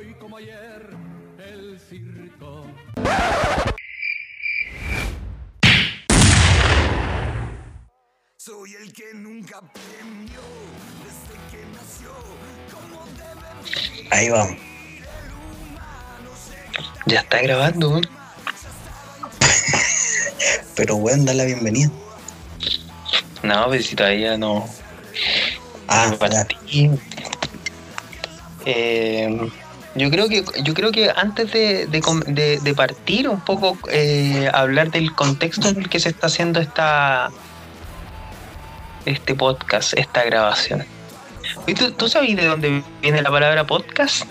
Hoy como ayer, el circo. Soy el que nunca aprendió desde que nació cómo debe vivir Ahí vamos. Ya está grabando, weón. Pero weón, da la bienvenida. No, pues si todavía no. Ah, para ti. Eh, yo creo que yo creo que antes de, de com- de- de partir un poco eh, hablar del contexto en el que se está haciendo esta este podcast, esta grabación. ¿Y tú, tú sabes de dónde viene la palabra podcast?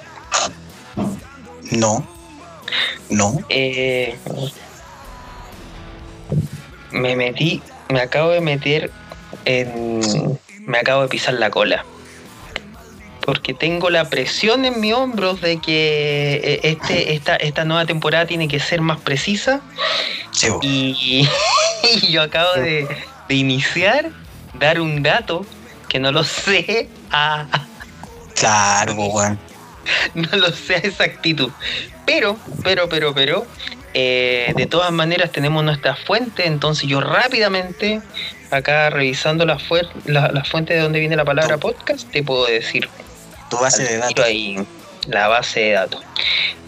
No. No. Eh, me metí, me acabo de meter en. Me acabo de pisar la cola. Porque tengo la presión en mi hombro de que eh, este, esta, esta nueva temporada tiene que ser más precisa. Sí. Y, y yo acabo de, de iniciar, dar un dato que no lo sé a, Claro, weón. no lo sé a exactitud. Pero, pero, pero, pero, eh, de todas maneras tenemos nuestra fuente, entonces yo rápidamente, acá revisando la, la, la fuente de donde viene la palabra podcast, te puedo decir Tu base de datos. ahí la base de datos.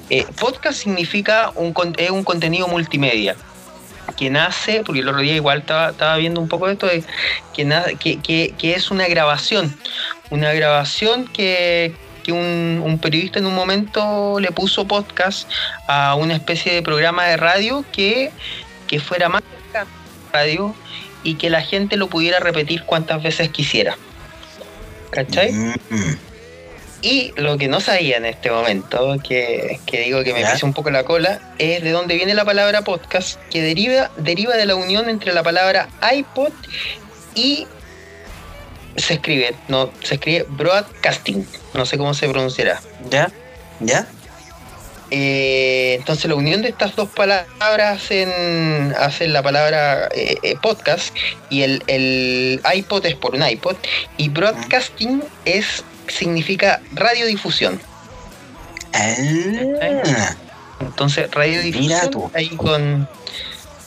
Eh, podcast significa un, es un contenido multimedia que nace, porque el otro día igual estaba, estaba viendo un poco de esto, de que, que, que- que es una grabación, una grabación que, que un, un periodista en un momento le puso podcast a una especie de programa de radio que, que fuera más radio y que la gente lo pudiera repetir cuantas veces quisiera. ¿Cachai? Mm, mm. Y lo que no sabía en este momento, que, que digo que me pise un poco la cola, es de dónde viene la palabra podcast, que deriva, deriva de la unión entre la palabra iPod y se escribe, no, se escribe broadcasting, no sé cómo se pronunciará. ¿Ya? ¿Ya? Eh, entonces la unión de estas dos palabras hacen, hacen la palabra eh, eh, podcast y el, el iPod es por un iPod y broadcasting es significa radiodifusión. Ah, Entonces, radiodifusión ahí con,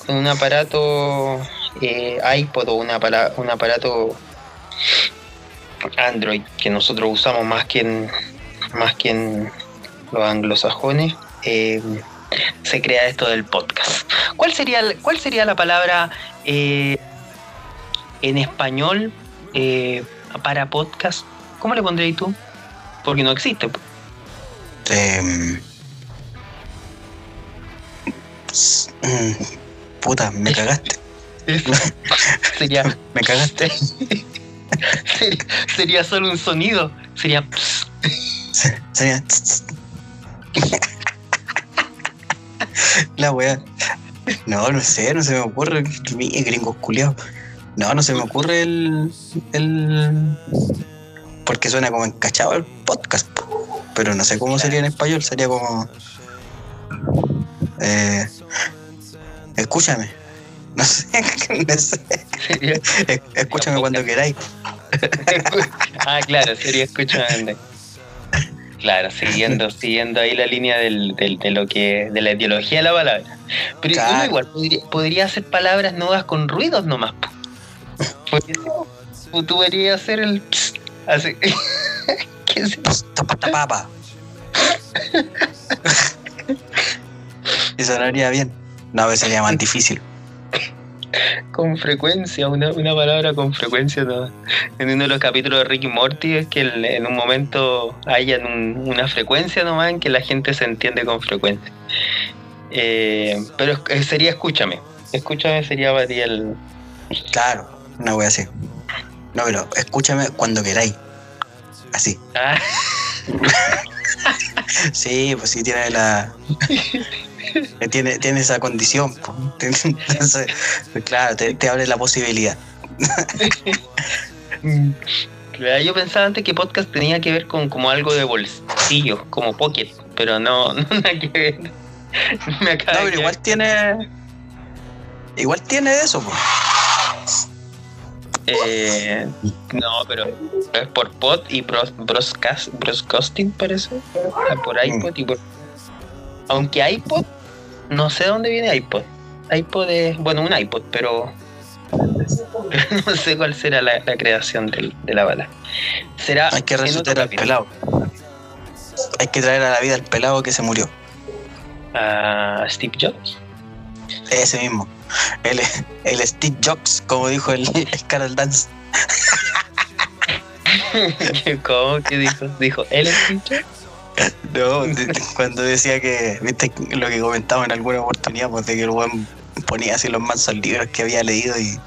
con un aparato eh, iPod o un, apara- un aparato Android que nosotros usamos más que en, más que en los anglosajones, eh, se crea esto del podcast. ¿Cuál sería, cuál sería la palabra eh, en español eh, para podcast? ¿Cómo le pondréis tú? Porque no existe. mm, Puta, me cagaste. sería, Me cagaste. sería, sería solo un sonido. Sería. Sería. La weá. No, no sé, no se me ocurre. Gringos culiados. No, no se me ocurre el. el. Porque suena como encachado el podcast. po. Pero no sé cómo sería en español. Sería como. Eh, escúchame. No sé, no Escúchame cuando queráis. ah, claro, sería escuchando. Claro, siguiendo, siguiendo ahí la línea del, del- de lo que, de la etiología de la palabra. Pero Claro. uno igual podría, podría hacer palabras nuevas con ruidos nomás. tú, podrías hacer el así. ¿Qué es eso? Tapa, tapa, papa. Y sonaría bien. No, que sería más difícil. con frecuencia, una, una palabra con frecuencia. ¿no? En uno de los capítulos de Ricky Morty es que el- en un momento hayan un- una frecuencia nomás en que la gente se entiende con frecuencia. Eh, pero eh, sería escúchame. Escúchame sería para ti el. Claro, una wea así. No, pero escúchame cuando queráis. Así. Ah, Sí, pues sí tiene la. eh, Tiene, tiene esa condición. po. Entonces, claro, te, te abre la posibilidad. yo pensaba antes que podcast tenía que ver con como algo de bolsillo, como pocket, pero no, no nada que ver. Me acaba No, de pero igual tiene. Igual tiene eso, po. Eh, no, pero es por pod y bros, broscast, broscasting, parece. Por iPod y por. Aunque iPod, no sé dónde viene iPod. iPod es, bueno, un iPod, pero. no sé cuál será la, la creación del- de la bala. Será. Hay que resucitar al pelado. Hay que traer a la vida al pelado que se murió. A Steve Jobs. Ese mismo. El, el Steve Jobs, como dijo el, el Carol Dance. ¿Cómo que dijo? Dijo, ¿él es Steve Jobs? No, de- de- cuando decía que, viste lo que comentaba en alguna oportunidad, pues de que el weón ponía así los mansos libros que había leído y,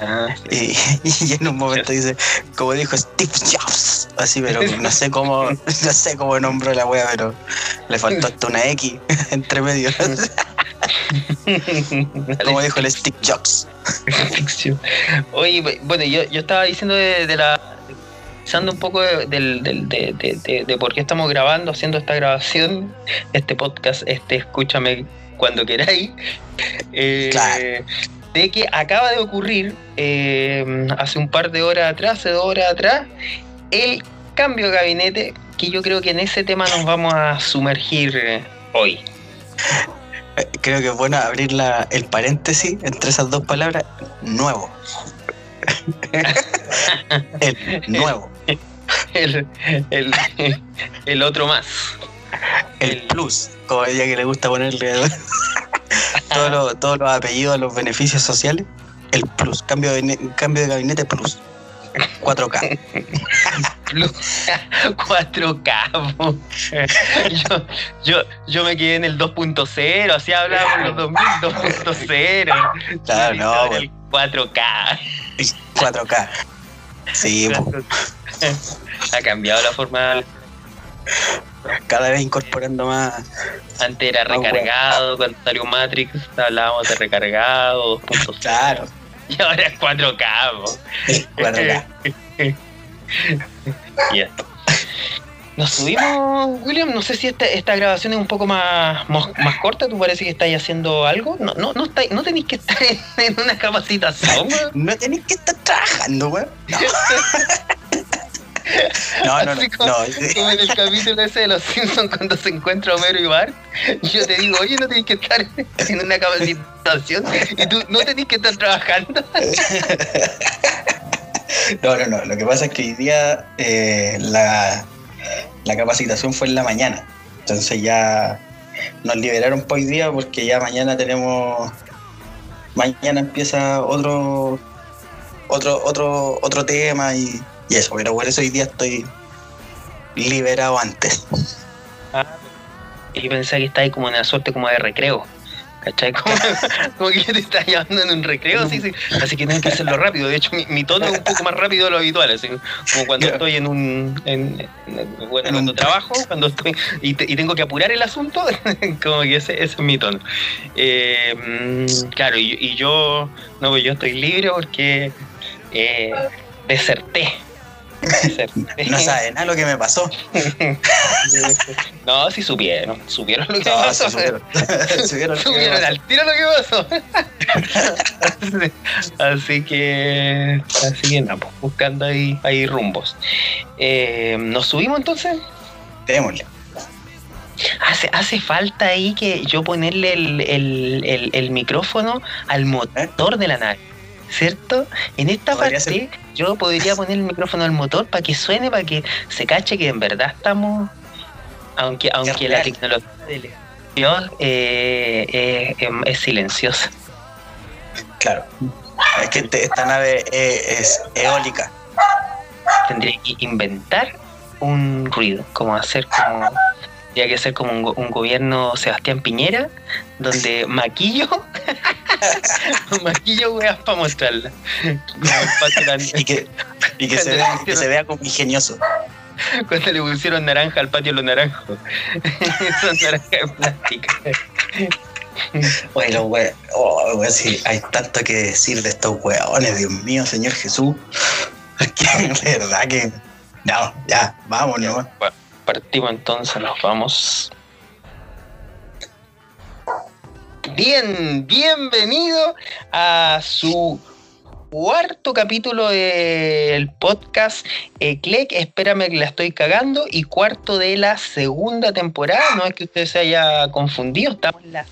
Ah, sí. y, y en un momento dice, como dijo Steve Jobs, así, pero no sé cómo, no sé cómo nombró la wea, pero le faltó hasta una X entre medio, como dijo el Steve Jobs. Oye, bu- bueno, yo, yo estaba diciendo de, de la. Pensando un poco de, de, de- por qué estamos grabando, haciendo esta grabación, este podcast, este Escúchame cuando queráis. eh, Claro. De que acaba de ocurrir eh, hace un par de horas atrás, hace dos horas atrás, el cambio de gabinete, que yo creo que en ese tema nos vamos a sumergir eh, hoy. Creo que es bueno abrir la, el paréntesis entre esas dos palabras, nuevo. el nuevo, El, el, el otro más. el plus, como ella que le gusta ponerle todos los, todos los apellidos, los beneficios sociales, el plus, cambio de, cambio de gabinete plus, 4K. Plus 4K. po. Yo, yo, yo me quedé en el 2.0, así hablábamos los 2000, 2.0. Claro, no, el 4K. 4K. Sí, Ha cambiado la forma. cada vez incorporando más. Antes era recargado, cuando salió Matrix hablábamos de recargado, 2.0. Claro, Y ahora es 4K. po. 4K. Ya. Nos subimos, William. No sé si esta, esta grabación es un poco más, más, más corta. ¿Tú parece que estáis haciendo algo? No, no, no, estáis- no tenéis que estar en, en una capacitación, weón. No tenéis que estar trabajando, weón. No, no, no. No, como, no. como en el capítulo ese de los Simpsons cuando se encuentra Homero y Bart. Yo te digo, oye, no tenéis que estar en una capacitación y tú no tenéis que estar trabajando. No, no, no. Lo que pasa es que hoy día eh, la, la capacitación fue en la mañana. Entonces ya nos liberaron para hoy día porque ya mañana tenemos. Mañana empieza otro otro otro otro tema y, y eso. Pero por eso hoy día estoy liberado antes. Y yo pensé que estáis como en una suerte como de recreo. ¿Cachai? Como, como que te estás llevando en un recreo, así, así, así que tienes que hacerlo rápido. De hecho, mi, mi tono es un poco más rápido de lo habitual, así como cuando estoy en un. En, en- bueno, En cuando trabajo, cuando estoy y, te- y tengo que apurar el asunto, como que ese, ese es mi tono. Eh, claro, y, y yo. No, pues yo estoy libre porque. Eh, deserté. No sabe nada lo que me pasó. No, sí supieron, supieron lo que No, pasó. supieron. Supieron lo que al tiro lo que pasó. así que. Así que nada, pues, buscando ahí, ahí rumbos. Eh, ¿Nos subimos entonces? Démosle. Hace, hace falta ahí que yo ponerle el, el- el- el micrófono al motor de la nave. ¿Cierto? En esta ¿Eh? Parte yo podría poner el micrófono al motor para que suene, para que se cache que en verdad estamos. Aunque, aunque la tecnología eh, eh, em, es silenciosa. Claro. Es que este- esta nave es, es eólica. Tendría que inventar un ruido, como hacer como. Tendría que ser como un, go- un gobierno Sebastián Piñera, donde maquillo. maquillo weas para mostrarla. Y que, y que, se, vea, que se vea como ingenioso. Cuando le pusieron naranja al patio los naranjos. Son naranjas de plástico. We- oh, sí, hay tanto que decir de estos weones, Dios mío, Señor Jesús. Es que de verdad que. No, ya, vamos, ¿no? Partimos entonces, nos vamos. Bien, bienvenido a su cuarto capítulo del podcast eh, Clec, espérame que la estoy cagando, y cuarto de la segunda temporada, no es que usted se haya confundido, estamos en la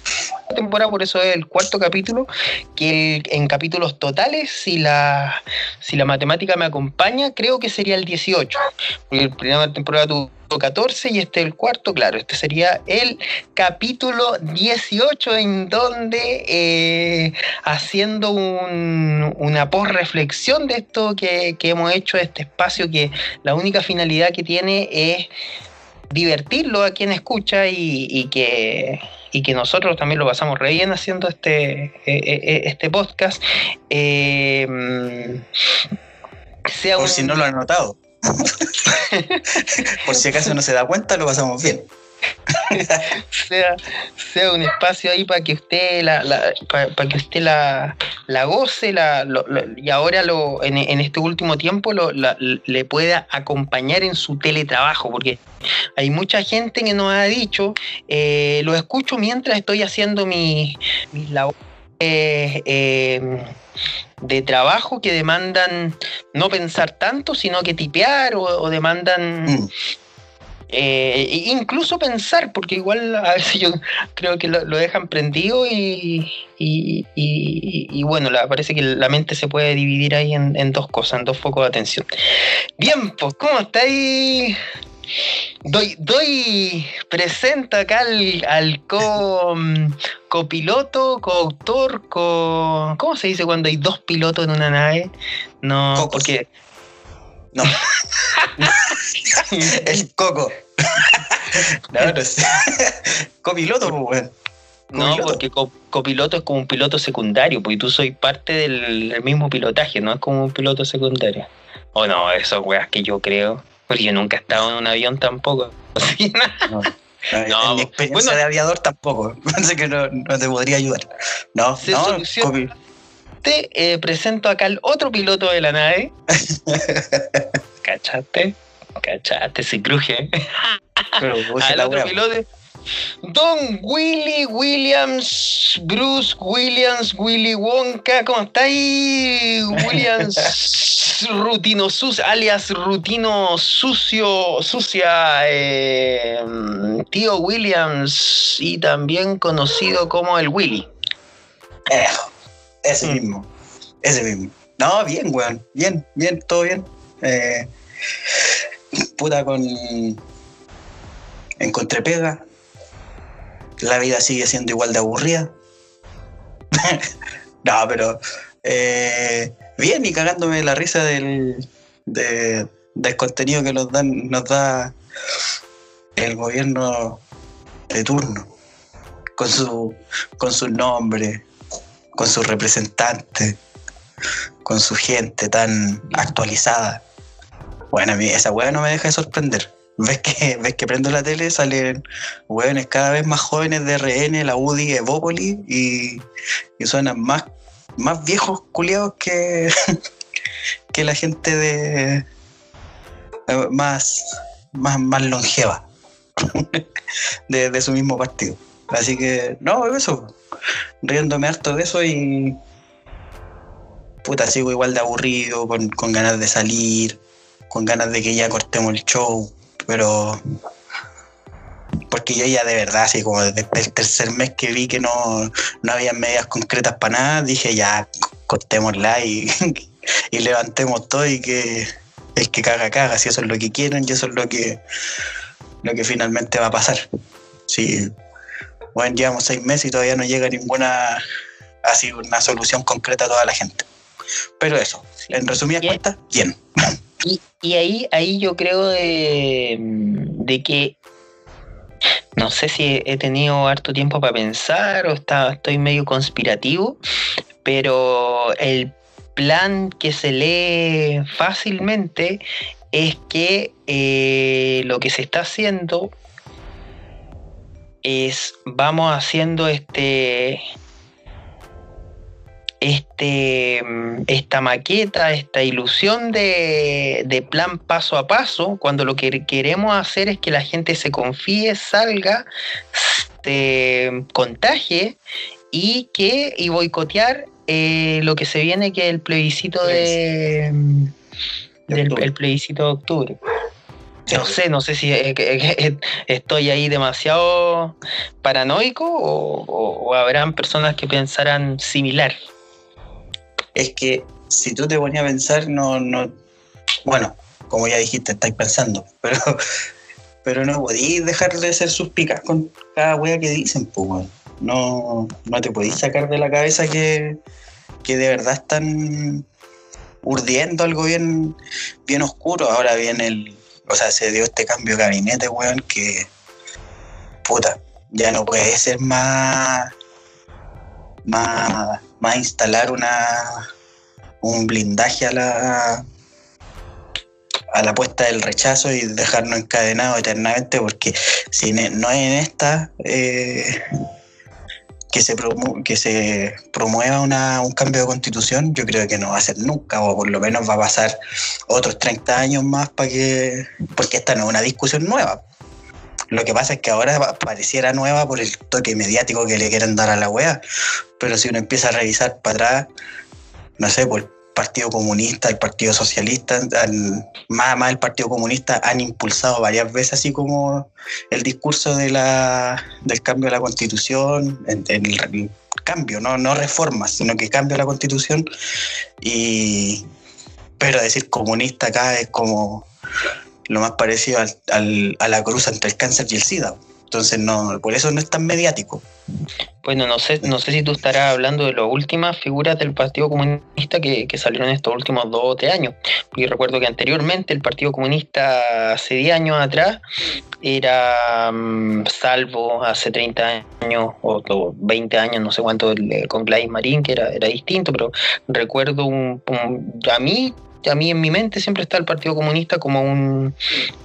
temporada, por eso es el cuarto capítulo, que el- en capítulos totales, si la, si la matemática me acompaña, creo que sería el 18, porque la primera temporada tuvo 14 y este el cuarto, claro, este sería el capítulo 18 en donde eh, haciendo un- una post-reflexión de esto que, que hemos hecho, este espacio que la única finalidad que tiene es divertirlo a quien escucha y que, y que nosotros también lo pasamos re bien haciendo este, eh, eh, este podcast. Eh, sea Por un- si no lo han notado. Por si acaso no se da cuenta, lo pasamos bien. sea, sea un espacio ahí para que usted la, para que usted la, la goce la, y ahora lo en, en este último tiempo lo, le pueda acompañar en su teletrabajo porque hay mucha gente que nos ha dicho eh, lo escucho mientras estoy haciendo mi- mis labores eh, de trabajo que demandan no pensar tanto sino que tipear o, o demandan Mm. Eh, incluso pensar, porque igual a veces yo creo que lo, lo dejan prendido y, y, y- y bueno, la- parece que la mente se puede dividir ahí en, en dos cosas, en dos focos de atención. Bien, pues, ¿cómo estáis? Doy, doy, presenta acá al, al co, mm, copiloto, coautor, co, ¿cómo se dice cuando hay dos pilotos en una nave? No, Cocos. porque No. El coco. no, no sé. Copiloto, pues, weón. No, porque co- copiloto es como un piloto secundario, porque tú soy parte del, del mismo pilotaje, no es como un piloto secundario. O no, esas weas que yo creo, porque yo nunca he estado en un avión tampoco. Así, No, No, en mi experiencia bueno. de aviador tampoco. Pensé que no, no te podría ayudar. No, Se no, soluciona. Eh, presento acá al otro piloto de la nave. ¿Cachaste? ¿Cachaste? Se cruje. pero, al otro piloto. Don Willy Williams, Bruce Williams, Willy Wonka, ¿cómo está ahí? Williams Rutino Sucio, alias Rutino Sucio, Sucia, eh, tío Williams y también conocido como el Willy. Eh, ese Mm. mismo. Ese mismo. No, bien, weón. Bien, bien, todo bien. Eh, puta con. Encontré pega. La vida sigue siendo igual de aburrida. no, pero. eh, bien y cagándome la risa del, de- del contenido que nos, dan, nos da el gobierno de turno. Con su, con su nombre, con sus representantes, con su gente tan actualizada. Bueno, a mí esa weá no me deja de sorprender. Ves que, ves que prendo la tele, salen weones cada vez más jóvenes de RN, la UDI, Evópolis y, y suenan más, más viejos culiados que, que la gente de eh, más, más, más longeva de, de su mismo partido. Así que, no, eso riéndome harto de eso y. Puta, sigo igual de aburrido, con, con ganas de salir, con ganas de que ya cortemos el show, pero. Porque yo ya de verdad, así como desde el tercer mes que vi que no, no había medidas concretas para nada, dije ya, cortémosla y, y levantemos todo y que el que caga, caga, si eso es lo que quieren y eso es lo que, lo que finalmente va a pasar. Sí, bueno, llevamos seis meses y todavía no llega ninguna así una solución concreta a toda la gente. Pero eso, en resumidas cuentas, bien. Y, y ahí, ahí yo creo de, de que no sé si he tenido harto tiempo para pensar o está, estoy medio conspirativo, pero el plan que se lee fácilmente es que eh, lo que se está haciendo es vamos haciendo este este, mm, esta maqueta, esta ilusión de, de plan paso a paso, cuando lo que queremos hacer es que la gente se confíe, salga, se contagie y que y boicotear eh, lo que se viene, que es el plebiscito de, mm, De del el plebiscito de octubre. No sé, no sé si eh, que estoy ahí demasiado paranoico o, habrán personas que pensarán similar. Es que si tú te ponías a pensar, no, no. Bueno, como ya dijiste, estáis pensando, pero, pero no podéis dejar de ser suspicaz con cada wea que dicen, pues. No, no te podéis sacar de la cabeza que, que de verdad están urdiendo algo bien, bien oscuro. Ahora viene el. O sea, se dio este cambio de gabinete, weón, que. Puta, ya no puede ser más. Más, más instalar una un blindaje a la a la puesta del rechazo y dejarnos encadenados eternamente porque si no es en esta eh, que se que se promueva una- un cambio de constitución yo creo que no va a ser nunca o por lo menos va a pasar otros 30 años más para que porque esta no es una discusión nueva. Lo que pasa es que ahora pa- pareciera nueva por el toque mediático que le quieren dar a la wea pero si uno empieza a revisar para atrás no sé, por Partido Comunista, el Partido Socialista, han- más, más el Partido Comunista han impulsado varias veces así como el discurso de la, del cambio de la constitución, el, cambio, no, no reformas, sino que cambio de la constitución. Y, pero decir comunista acá es como lo más parecido al- a la cruz entre el cáncer y el SIDA. Entonces, no, por eso no es tan mediático. Bueno, no sé, no sé si tú estarás hablando de las últimas figuras del Partido Comunista que, que salieron estos últimos dos o tres años. Porque recuerdo que anteriormente el Partido Comunista, hace 10 años atrás, era mm, salvo hace 30 años o, o 20 años, no sé cuánto, el- con Gladys Marín, que era, era distinto, pero recuerdo un, un- a mí. A mí en mi mente siempre está el Partido Comunista como un,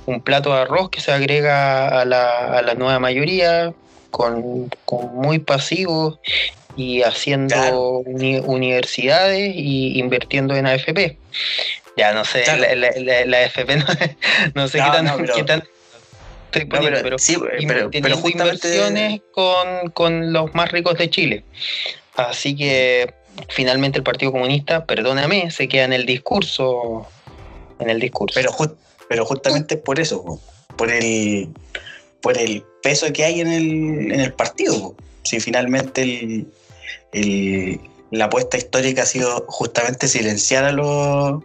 un plato de arroz que se agrega a la, a la nueva mayoría, con, con muy pasivos y haciendo Claro. uni- universidades y invirtiendo en AFP. Ya no sé, Claro. la, la- la- la AFP no, no sé No, qué tan, no, pero- qué tan poniendo, pero, pero, sí, pero, pero, justamente... inversiones con, con los más ricos de Chile. Así que finalmente el Partido Comunista, perdóname, se queda en el discurso. En el discurso. Pero, ju- pero justamente por eso, po, por el, por el peso que hay en el, en el partido. Si finalmente el, el- la apuesta histórica ha sido justamente silenciar a los,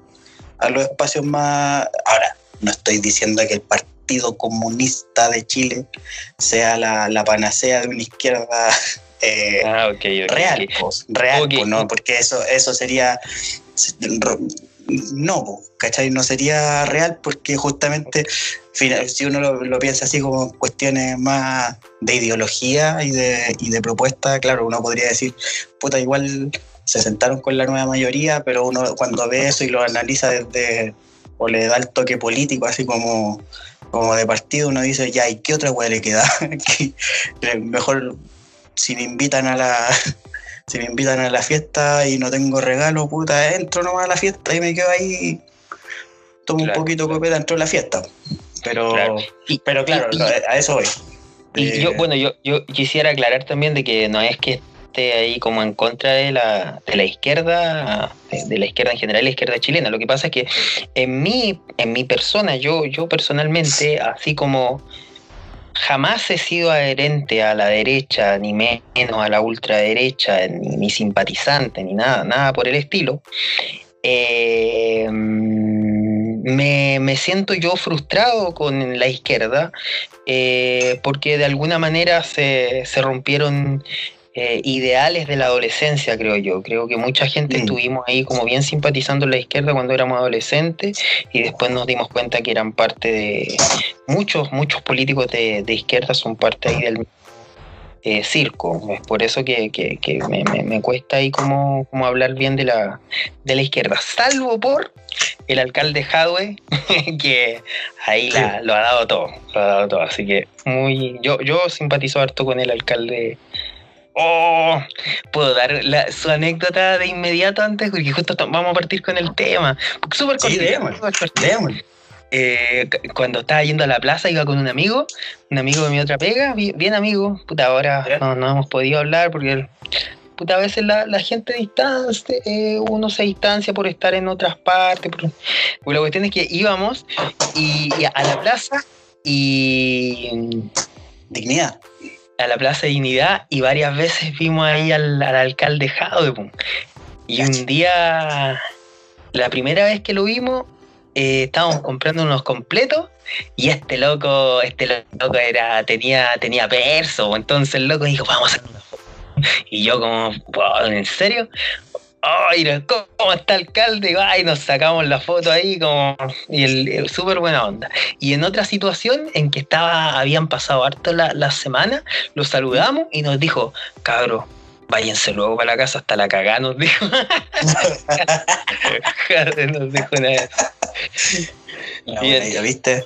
a los espacios más... Ahora, no estoy diciendo que el Partido Comunista de Chile sea la, la panacea de una izquierda eh, ah, ok, ok, real, pues, real, pues, no, porque eso, eso sería no, ¿cachai? No sería real porque justamente si uno lo, lo piensa así como cuestiones más de ideología y de, y de propuesta, claro, uno podría decir, puta, igual se sentaron con la nueva mayoría, pero uno cuando ve eso y lo analiza desde, o le da el toque político, así como, como de partido, uno dice, ya, ¿y qué otra weá le queda? Que, eh, Mejor si me invitan a la si me invitan a la fiesta y no tengo regalo, puta, entro nomás a la fiesta y me quedo ahí, tomo Claro, un poquito de copeta dentro de la fiesta. Pero, Claro. Y- pero claro, y- a eso voy. Y Eh, yo, bueno, yo, yo quisiera aclarar también de que no es que esté ahí como en contra de la, de la izquierda, de, de la izquierda en general, la izquierda chilena. Lo que pasa es que en mi, en mi persona, yo, yo personalmente, así como jamás he sido adherente a la derecha, ni menos a la ultraderecha, ni, simpatizante, ni nada, nada por el estilo, eh, me, me siento yo frustrado con la izquierda eh, porque de alguna manera se, se rompieron eh, ideales de la adolescencia, creo yo. Creo que mucha gente Mm. estuvimos ahí como bien simpatizando la izquierda cuando éramos adolescentes y después nos dimos cuenta que eran parte de... Muchos, muchos políticos de, de izquierda son parte ahí del eh, circo. Es por eso que, que- que me, me- me cuesta ahí como, como hablar bien de la, de la izquierda, salvo por el alcalde Jadwe, que ahí la- lo ha dado todo, lo ha dado todo. Así que muy, yo, yo simpatizo harto con el alcalde. Oh, puedo dar la- su anécdota de inmediato antes, porque justo to- vamos a partir con el tema. Súper Sí. Eh, cu- cuando estaba yendo a la plaza iba con un amigo, un amigo de mi otra pega, bi- bien amigo, puta, ahora no, no hemos podido hablar porque puta, a veces la, la gente distancia, eh, uno se distancia por estar en otras partes. Por, por la cuestión es que íbamos y, y a la plaza y Dignidad. A la Plaza de Dignidad y varias veces vimos ahí al, al alcalde pum. Y un día, la primera vez que lo vimos, eh, estábamos comprando unos completos y este loco, este loco era, tenía, tenía perso, entonces el loco dijo, vamos a hacer una foto. Y yo como, "Wow, ¿en serio? Ay, ¿cómo está el alcalde? Ay, nos sacamos la foto ahí como y el, el súper buena onda. Y en otra situación en que estaba, habían pasado harto la, la semana, lo saludamos y nos dijo, cabro, váyanse luego para la casa hasta la cagá, nos dijo. nos dijo una vez. No, Bien. por ahí, ¿lo ¿viste?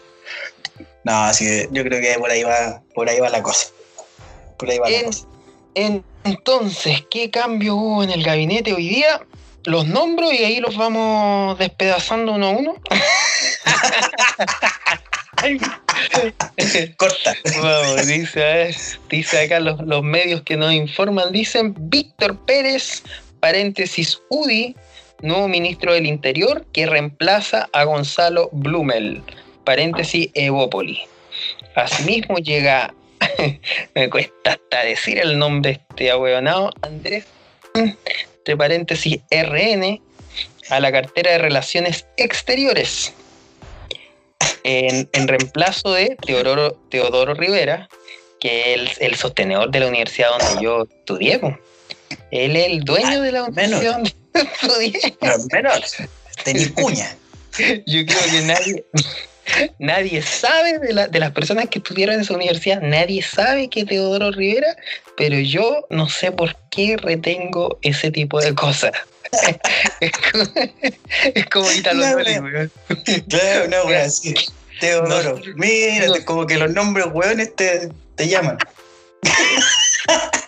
No, así que yo creo que por ahí va, por ahí va la cosa. Por ahí va la cosa. En- entonces, ¿qué cambio hubo en el gabinete hoy día? Los nombro y ahí los vamos despedazando uno a uno. Corta. Vamos, dice, a ver, dice acá los, los medios que nos informan, dicen Víctor Pérez, paréntesis UDI, nuevo ministro del Interior, que reemplaza a Gonzalo Blumel, paréntesis Evópoli. Asimismo llega, me cuesta hasta decir el nombre de este ahueonado, Andrés, entre paréntesis RN, a la cartera de Relaciones Exteriores. En, en reemplazo de Teodoro, Teodoro Rivera, que es el, el sostenedor de la universidad donde yo estudié. Él es el dueño de la universidad donde yo estudié. Pero menos. Tenís cuña. Yo creo que nadie, nadie sabe de, la- de las personas que estudiaron en esa universidad, nadie sabe que Teodoro Rivera, pero yo no sé por qué retengo ese tipo de cosas. es como, es como Italo No. Claro, no, güey, así. Teodoro. No. Mira, No. como que los nombres hueones te, te llaman.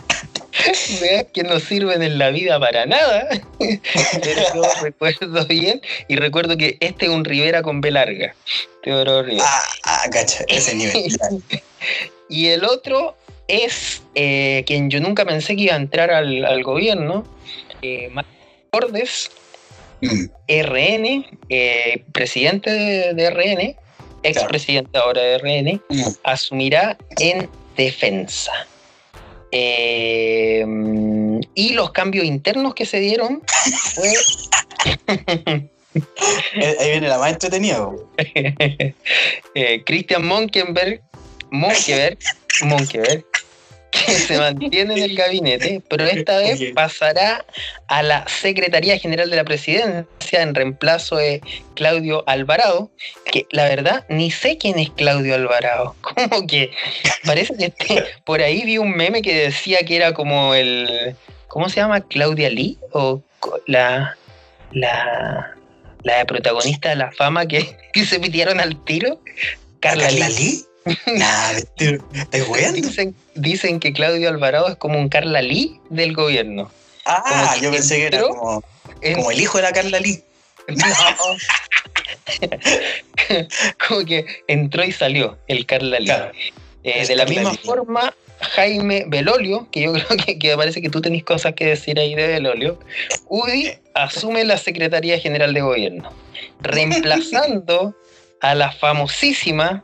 Weas que no sirven en la vida para nada. Pero yo recuerdo bien y recuerdo que este es un Rivera con B larga. Teodoro Rivera. Ah, ah, cacha, ese nivel. Y el otro es eh, quien yo nunca pensé que iba a entrar al, al gobierno, eh, Cordes, Mm, RN, eh, presidente de, de RN, expresidente ahora de RN, mm. asumirá en defensa. Eh, y los cambios internos que se dieron fue Ahí viene la más entretenida. eh, Christian Monkenberg, Monkeberg, Monkeberg, que se mantiene en el gabinete, pero esta vez Oye. pasará a la Secretaría General de la Presidencia en reemplazo de Claudio Alvarado, que la verdad ni sé quién es Claudio Alvarado. Como que parece que este- por ahí vi un meme que decía que era como el. ¿Cómo se llama? ¿Claudia Lee? O la. la. la protagonista de la fama que, que se pitearon al tiro? Carla ¿Carla Lee. Lee? Nah. Dicen, dicen que Claudio Alvarado es como un Carla Lee del gobierno. Ah, yo pensé que era como, En- como el hijo de la Carla Lee. como que entró y salió el Carla Lee. Claro. Eh, de la Carla misma Lee. forma, Jaime Belolio, que yo creo que, que parece que tú tenés cosas que decir ahí de Belolio, UDI asume la Secretaría General de Gobierno, reemplazando a la famosísima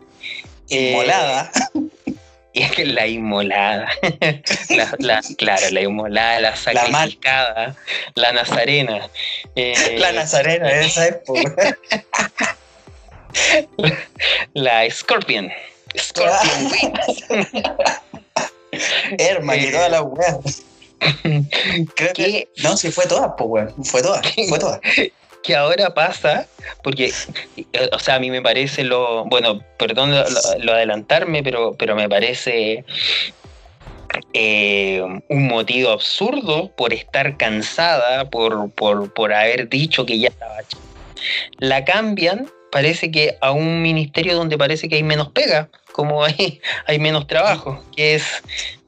eh, Inmolada. Y es que la inmolada, la, la- claro, la inmolada, la La sacrificada, la, nazarena. eh, la Nazarena de esa época. La Scorpion. Scorpion Wings. Hermano, y Eh, toda la weá. Creo que. No, sí fue todas, pues weón. Fue todas, fue todas. Que ahora pasa, porque, eh, o sea, a mí me parece lo, bueno, perdón lo, adelantarme, pero, pero me parece eh, un motivo absurdo por estar cansada, por, por, por haber dicho que ya estaba hecha. La cambian, parece que a un ministerio donde parece que hay menos pega, como hay, hay menos trabajo, que es,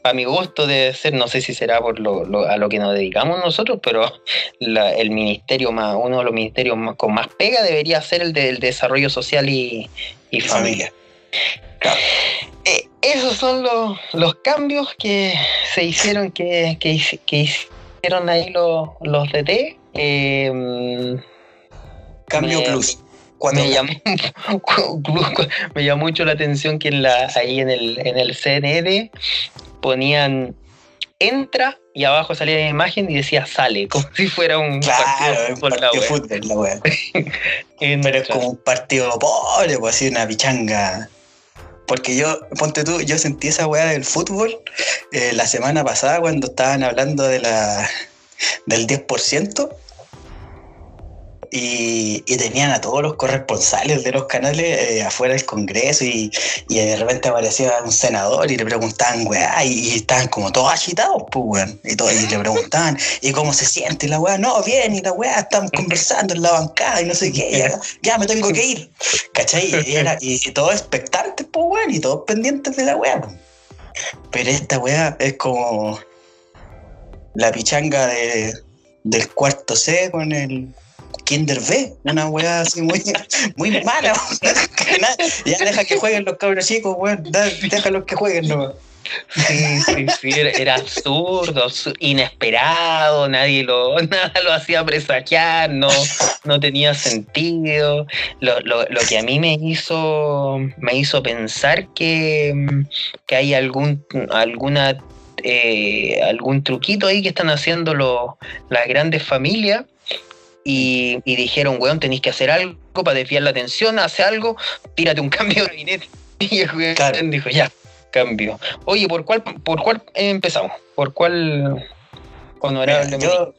a mi gusto, debe ser, no sé si será por lo, lo- a lo que nos dedicamos nosotros, pero la- el ministerio más, uno de los ministerios más, con más pega debería ser el del desarrollo social y, y familia. Claro. Eh, esos son los, los cambios que se hicieron que, que, hicieron ahí los, los DT. Eh, Cambio Me- plus. Cuatro me llamó, me llamó mucho la atención que en la, ahí en el, en el CND ponían entra y abajo salía la imagen y decía sale, como si fuera un Claro, partido de fútbol, la partido wea. fútbol, la wea. Entra. Pero es como un partido pobre, pues así una pichanga. Porque yo, ponte tú, yo sentí esa weá del fútbol eh, la semana pasada cuando estaban hablando de la del 10%. Y, y tenían a todos los corresponsales de los canales eh, afuera del Congreso y, y de repente aparecía un senador y le preguntaban, weá, y, y estaban como todos agitados, pues, weón. Y, todo- y le preguntaban, ¿y cómo se siente la weá? No, bien, y la weá, estamos conversando en la bancada y no sé qué, ya, me tengo que ir. ¿Cachai? Y, era, y, y todos expectantes, pues, weón, y todos pendientes de la weá. pues. Pero esta weá es como la pichanga de, del cuarto C con el Kinder B, una weá así muy, muy mala. ya deja que jueguen los cabros chicos, weón. Déjalos que jueguen, no. Sí, sí, sí, era, absurdo, absu- inesperado, nadie lo, nada lo hacía presagiar, no, no tenía sentido. Lo, lo, lo que a mí me hizo, me hizo pensar que, que hay algún, alguna, eh, algún truquito ahí que están haciendo las grandes familias. Y, y dijeron, weón, tenéis que hacer algo para desviar la atención, hace algo, tírate un cambio de gabinete. Y el weón Claro. dijo, ya, cambio. Oye, ¿por cuál, por cuál empezamos? ¿Por cuál honorable Mira, yo-?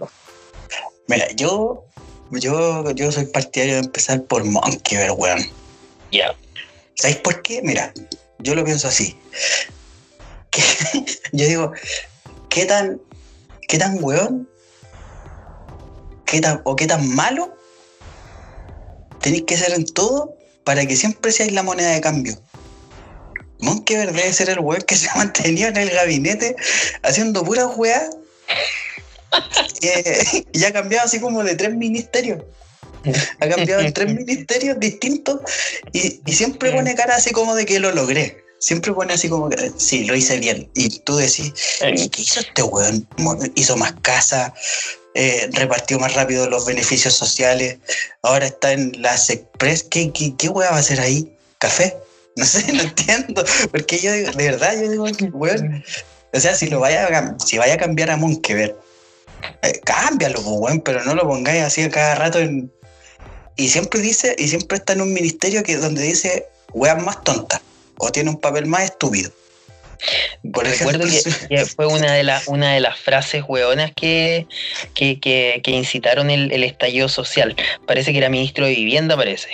Mira, yo, yo, yo soy partidario de empezar por Monkey, weón. Ya. ¿Sabéis por qué? Mira, yo lo pienso así. Yo digo, ¿qué tan, qué tan weón? ¿Qué tan, o qué tan malo tenéis que ser en todo para que siempre seáis la moneda de cambio? Monkever debe ser el weón que se ha mantenido en el gabinete haciendo puras weas. eh, y ha cambiado así como de tres ministerios. Ha cambiado en tres ministerios distintos y, y siempre pone cara así como de que lo logré. Siempre pone así como que sí, lo hice bien. Y tú decís, ¿y qué hizo este weón? Hizo más casa, eh, repartió más rápido los beneficios sociales, ahora está en las Express. ¿Qué, qué, qué weá va a hacer ahí? ¿Café? No sé, no entiendo. Porque yo digo, de verdad, yo digo, weón, o sea, si lo vaya a, si vaya a cambiar a Monkever, eh, cámbialo, pues, weón, pero no lo pongáis así a cada rato en. Y siempre dice, y siempre está en un ministerio que donde dice weas más tontas, o tiene un papel más estúpido. Por Recuerdo que, que fue una de, las una de las frases hueonas que, que, que, que incitaron el, el estallido social. Parece que era ministro de Vivienda, parece.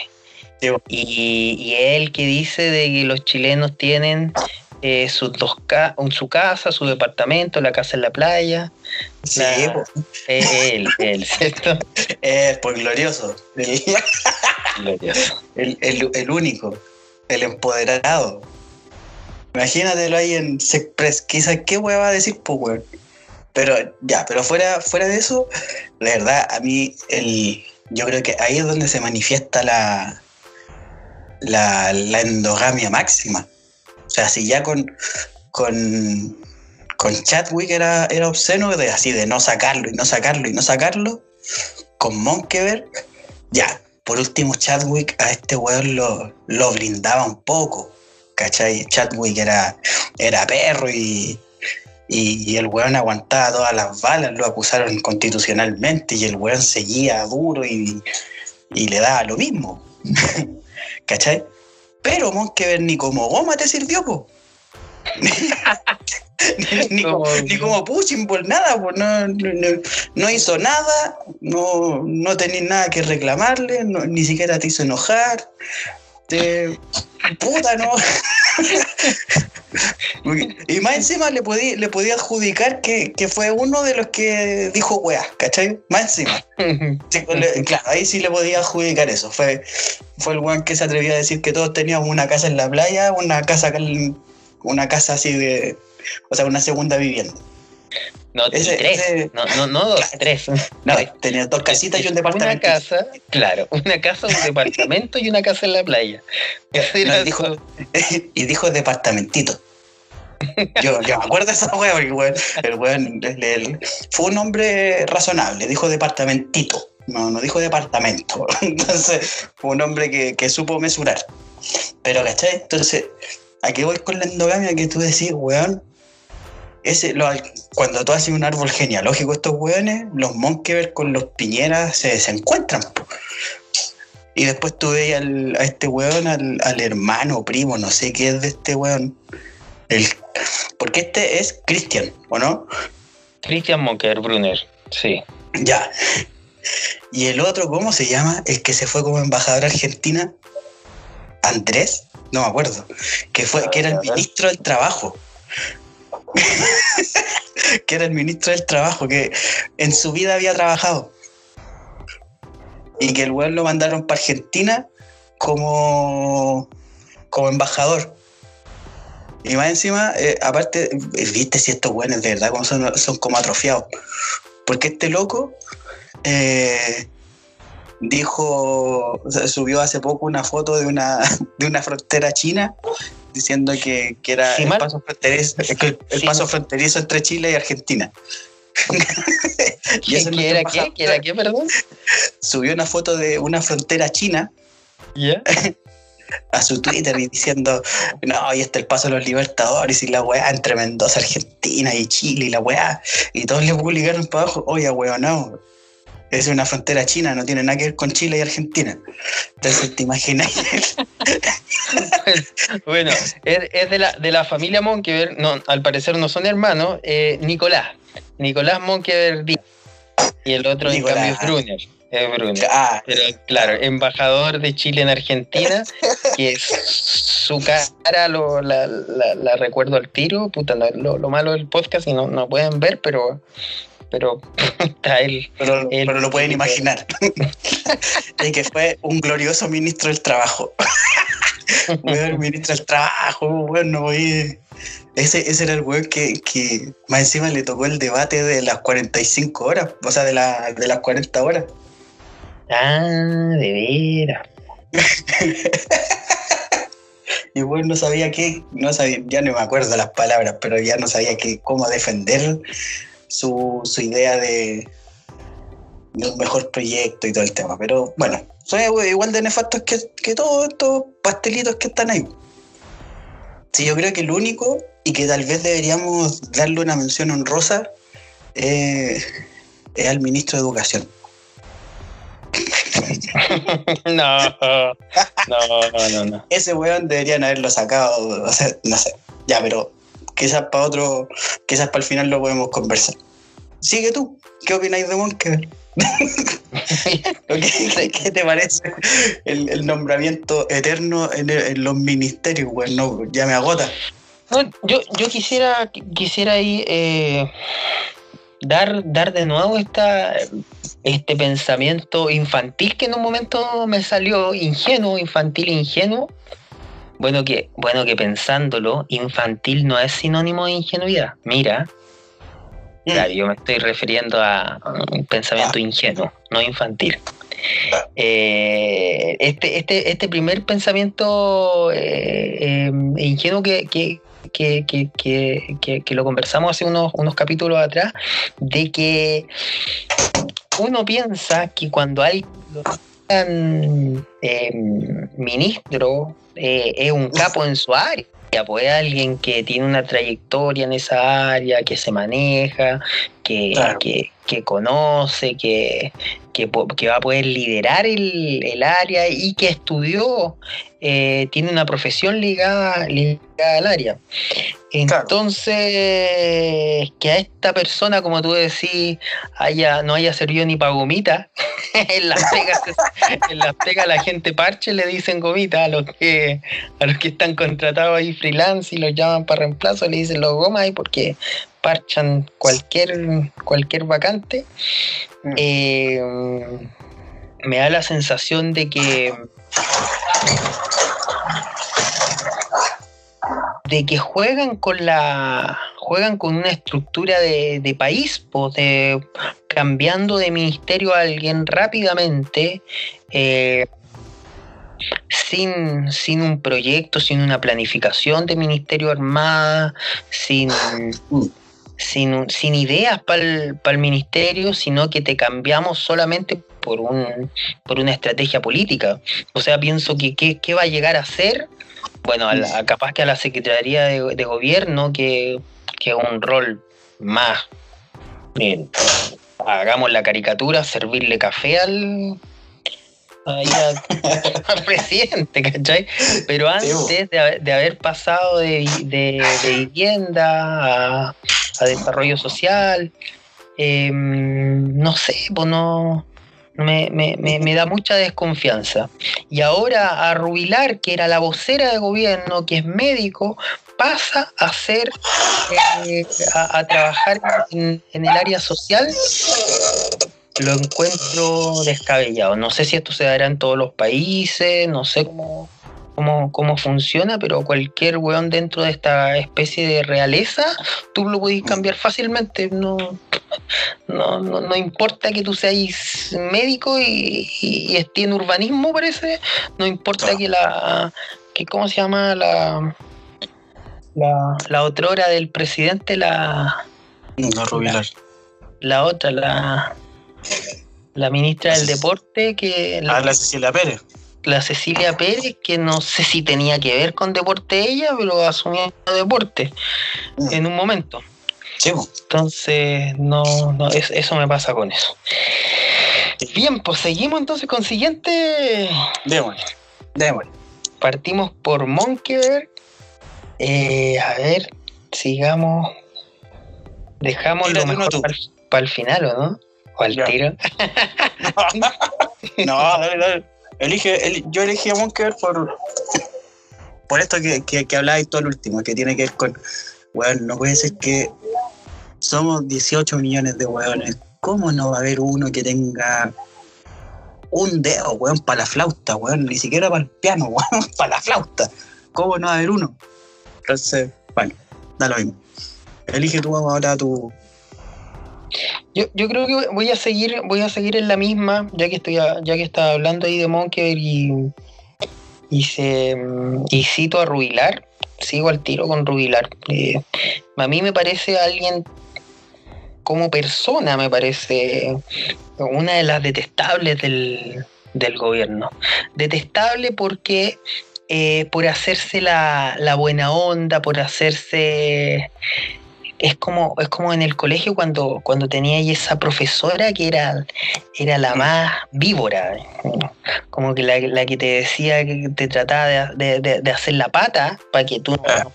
Sí. Y, y él que dice de que los chilenos tienen eh, sus dos ca- su casa, su departamento, la casa en la playa. sí, la- po, Eh, él, él, ¿cierto? eh, pues glorioso, el, Glorioso. el, el- el único, el empoderado. Imagínatelo ahí en Sexpress, quizás qué wea va a decir, pues weón. Pero ya, pero fuera, fuera de eso, la verdad, a mí el, yo creo que ahí es donde se manifiesta la, la, la endogamia máxima. O sea, si ya con, con, con Chadwick era, era obsceno, de así de no sacarlo y no sacarlo y no sacarlo, con Monkever, ya, por último Chadwick a este weón lo, lo blindaba un poco. ¿Cachai? Chadwick era, era perro y, y, y el weón aguantaba todas las balas, lo acusaron constitucionalmente y el weón seguía duro y, y le daba lo mismo. ¿Cachai? Pero Monkever ni como goma te sirvió, po. ni, como, ni como ball, nada, pues no, no, hizo nada, no, no tenías nada que reclamarle, no- ni siquiera te hizo enojar. Te, puta, no. y más encima le podía, le podía adjudicar que, que fue uno de los que dijo weá, ¿cachai? Más encima. Sí, claro, ahí sí le podía adjudicar eso. Fue, fue el weón que se atrevió a decir que todos teníamos una casa en la playa, una casa, una casa así de. O sea, una segunda vivienda. No, Ese- tres. ese- No, no, no dos, tres. No, tenía dos casitas y un Una departamento. casa, claro, una casa, un departamento y una casa en la playa. No, y dijo- y dijo departamentito. Yo, yo me acuerdo de esa wea, porque weón, el weón fue un hombre razonable, dijo departamentito, no, no dijo departamento. Entonces, fue un hombre que, que supo mesurar. Pero, ¿cachai? Entonces, ¿a qué voy con la endogamia que tú decís, weón? Ese, lo- cuando tú haces un árbol genealógico, estos weones, los Monkever con los Piñeras se, se encuentran. po. Y después tú veis al- a este weón, al, al hermano, primo, no sé qué es de este weón. El, porque este es Christian, ¿o no? Christian Monker Brunner, sí. Ya. Y el otro, ¿cómo se llama? El que se fue como embajador a Argentina. Andrés, no me acuerdo. Que fue, que era el ministro del trabajo. que era el ministro del trabajo, que en su vida había trabajado. Y que el weón lo mandaron para Argentina como, como embajador. Y más encima, eh, aparte, eh, viste si estos weones de verdad son, son como atrofiados. Porque este loco eh, dijo, subió hace poco una foto de una, de una frontera china diciendo que, que era el, mal. paso fronterizo, el, el Sí. paso fronterizo entre Chile y Argentina. Y ¿Qué, era qué? ¿Qué era qué, perdón? Subió una foto de una frontera china ¿Ya? a su Twitter y diciendo, no, y este es el paso de los libertadores y la weá entre Mendoza, Argentina y Chile y la weá. Y todos le publicaron para abajo, oye, weón, no. Es una frontera china, no tiene nada que ver con Chile y Argentina. Entonces, ¿te imaginas? Bueno, es, es de, la, de la familia Monkever, no, al parecer no son hermanos, eh, Nicolás. Nicolás Monkever. Y el otro, Nicolás. en cambio, es Brunner. Es Brunner. ah, Pero claro, embajador de Chile en Argentina, que su cara lo, la, la- la recuerdo al tiro, puta, no, lo, lo malo del podcast y no, no pueden ver, pero pero está él. pero, el- pero lo pueden imaginar. y que fue un glorioso ministro del trabajo. Weón, ministro del trabajo, weón, no voy. Ese, ese era el weón que, que más encima le tocó el debate de las 45 horas, o sea, de, la, de las 40 horas. Ah, de veras. Y weón no sabía qué, no sabía, ya no me acuerdo las palabras, pero ya no sabía qué, cómo defender su, su idea de, de un mejor proyecto y todo el tema. Pero bueno, son igual de nefastos que, que todos estos pastelitos que están ahí. Sí, yo creo que el único, y que tal vez deberíamos darle una mención honrosa, eh, es al ministro de Educación. No, no, no, no. Ese weón deberían haberlo sacado, o sea, no sé, ya, pero quizás para otro, quizás para el final lo podemos conversar. Sigue tú, ¿qué opináis de Monker? ¿Qué, qué te parece el, el nombramiento eterno en, el- en los ministerios, weón? No, ya me agota. No, yo, yo quisiera, quisiera ahí eh, dar, dar de nuevo esta, este pensamiento infantil que en un momento me salió ingenuo, infantil, ingenuo. Bueno que, bueno que pensándolo, infantil no es sinónimo de ingenuidad. Mira, claro, yo me estoy refiriendo a un pensamiento Ah. ingenuo, no infantil. Eh, este, este, este primer pensamiento eh, eh, ingenuo que, que- que- que lo conversamos hace unos, unos capítulos atrás, de que uno piensa que cuando hay ministro eh, es un capo en su área. Pues es alguien que tiene una trayectoria en esa área, que se maneja, que, Claro. que, que conoce, que, que, va a poder liderar el, el área y que estudió, eh, tiene una profesión ligada, ligada al área. Claro. Entonces, que a esta persona, como tú decís, haya, no haya servido ni para gomita, en las pegas, en las pegas la gente parche le dicen gomita a los que a los que están contratados ahí freelance y los llaman para reemplazo, le dicen los gomas ahí porque parchan cualquier, cualquier vacante. Mm. Eh, me da la sensación de que de que juegan con la juegan con una estructura de, de país pues, de, cambiando de ministerio a alguien rápidamente eh, sin, sin un proyecto, sin una planificación de Ministerio Armada, sin, sin, sin ideas para el, ministerio, sino que te cambiamos solamente por, un, por una estrategia política. O sea, pienso que qué va a llegar a ser, bueno, a la- capaz que a la Secretaría de, de Gobierno, que, que es un rol más, eh, hagamos la caricatura, servirle café al... al presidente, ¿cachai? Pero antes de, haber- de haber pasado de, de- de vivienda a, a desarrollo social, eh, no sé, pues no, me, me- me- me da mucha desconfianza. Y ahora a Rubilar, que era la vocera de gobierno, que es médico, pasa a ser, eh, a, a trabajar en, en el área social, lo encuentro descabellado. No sé si esto se dará en todos los países, no sé cómo, cómo, cómo funciona, pero cualquier weón dentro de esta especie de realeza, tú lo puedes cambiar fácilmente. No, no, no, no importa que tú seas médico y, y, y estés en urbanismo, parece. No importa que la. Que, ¿Cómo se llama? La. La, la otra hora del presidente, la, No, Rubilar. la otra, la, la ministra del deporte, que la, Ah, la Cecilia Pérez. La Cecilia Pérez, que no sé si tenía que ver con deporte ella, pero asumió deporte Mm. en un momento. Sí. Entonces, no, no es- eso me pasa con eso. Bien, pues seguimos entonces con siguiente. Démosle. Démosle. Partimos por Monkeberg. Eh, a ver, sigamos. Dejamos lo mejor para el final, ¿o no? O al Ya. tiro. No, dale, dale. Elige, el- yo elegí a Monker por, por esto que, que, que hablabais todo el último, que tiene que ver con, weón, no puede ser que somos 18 millones de weones. ¿Cómo no va a haber uno que tenga un dedo, weón, para la flauta, weón? Ni siquiera para el piano, weón, para la flauta. ¿Cómo no va a haber uno? Entonces, bueno, da lo mismo. Elige tú ahora tu... Yo, yo creo que voy a seguir, voy a seguir en la misma, ya que estoy ya que estaba hablando ahí de Monkeberg y, y se y cito a Rubilar, sigo al tiro con Rubilar. Eh, a mí me parece alguien como persona, me parece una de las detestables del, del gobierno. Detestable porque eh, por hacerse la, la buena onda, por hacerse es como, es como en el colegio cuando, cuando tenía esa profesora que era, era la más víbora, como que la, que te decía que te trataba de, de- de- de hacer la pata para que tú no Ah.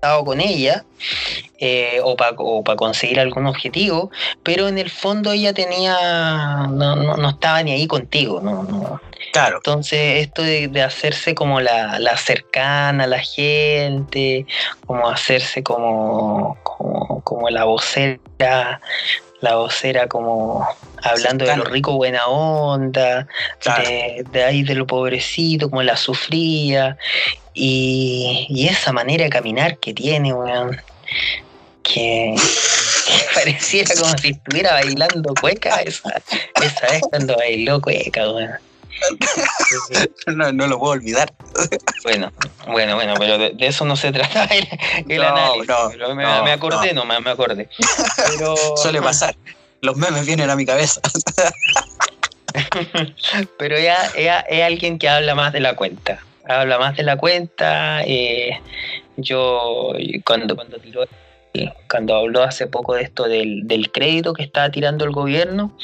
Estado con ella eh, o para conseguir algún objetivo, pero en el fondo ella tenía, no, no, no estaba ni ahí contigo, no, no, Claro, entonces, esto de, de hacerse como la, la cercana a la gente, como hacerse como, como, como la vocera, la vocera como hablando de lo rico buena onda, claro. de, de ahí de lo pobrecito, como la sufría, y, y esa manera de caminar que tiene, weón, que, que pareciera como si estuviera bailando cueca esa, esa vez cuando bailó cueca, weón. No, no lo puedo olvidar. Bueno, bueno, bueno, pero de, de eso no se trata el, el No, análisis. no, pero me, no, me acordé, no, me, me acordé. Pero, Suele pasar. Los memes vienen a mi cabeza. pero ella, ella es alguien que habla más de la cuenta. Habla más de la cuenta. eh, yo cuando, cuando tiró cuando habló hace poco de esto del, del crédito que estaba tirando el gobierno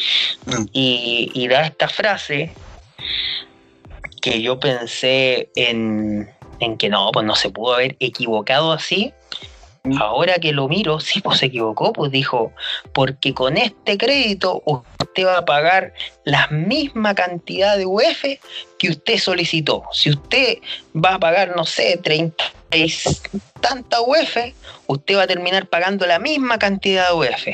Mm. y, y da esta frase que yo pensé en, en que no, pues no se pudo haber equivocado así. Ahora que lo miro, sí, pues se equivocó, pues dijo, porque con este crédito usted va a pagar la misma cantidad de UF que usted solicitó. Si usted va a pagar, no sé, 30 y tanta UF, usted va a terminar pagando la misma cantidad de UF.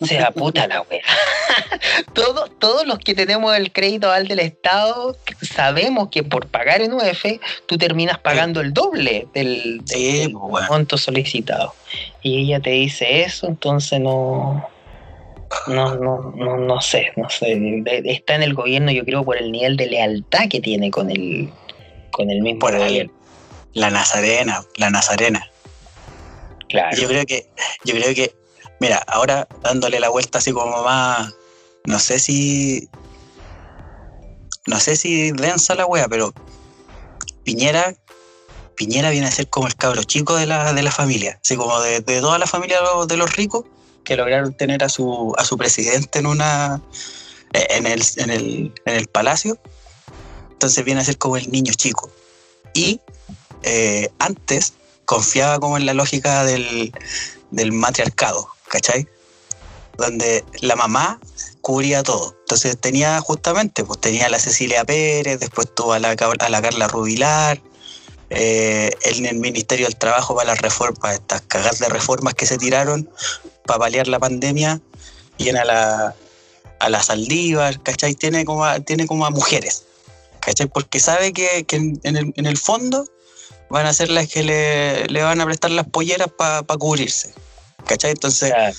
O sea, puta la wea. todos, todos los que tenemos el crédito aval del Estado sabemos que por pagar en UF tú terminas pagando el doble del, del- Sí, del pues, bueno. monto solicitado. Y ella te dice eso, entonces no. No, no, no, no sé, no sé. Está en el gobierno, yo creo, por el nivel de lealtad que tiene con el, con el mismo Por gobierno. La Nazarena, la Nazarena. Claro. Yo creo que, yo creo que, mira, ahora dándole la vuelta así como más, no sé si, no sé si densa la wea, pero Piñera, Piñera viene a ser como el cabro chico de la, de la familia, así como de, de toda la familia de los, de los ricos que lograron tener a su, a su presidente en una, en el, en el, en el palacio. Entonces viene a ser como el niño chico. Y eh, antes confiaba como en la lógica del, del matriarcado, ¿cachai? Donde la mamá cubría todo. Entonces tenía justamente, pues tenía a la Cecilia Pérez, después tuvo a la, a la Carla Rubilar, eh, en el Ministerio del Trabajo para las reformas, estas cagadas de reformas que se tiraron para paliar la pandemia, y a la, a la Saldívar, ¿cachai? Tiene como a, tiene como a mujeres, ¿cachai? Porque sabe que, en el, en el fondo van a ser las que le, le van a prestar las polleras para cubrirse. ¿Cachai? Entonces, Claro.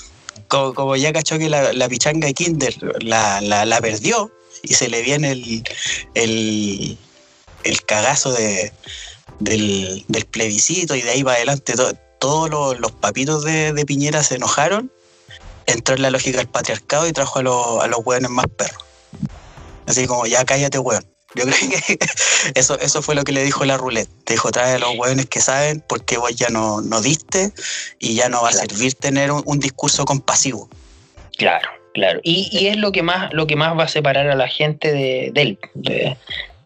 como, como ya cachó que la, la pichanga de Kinder la, la, la perdió y se le viene el, el, el cagazo de, del, del plebiscito y de ahí para adelante to- todos los, los papitos de, de Piñera se enojaron, entró en la lógica del patriarcado y trajo a, los a los hueones más perros. Así como, ya cállate, hueón. Yo creo que eso, eso fue lo que le dijo la roulette. Te dijo, trae a los hueones que saben porque vos ya no, no diste y ya no va a servir tener un, un discurso compasivo. Claro, claro. Y, y es lo que más, lo que más va a separar a la gente de, de él. de-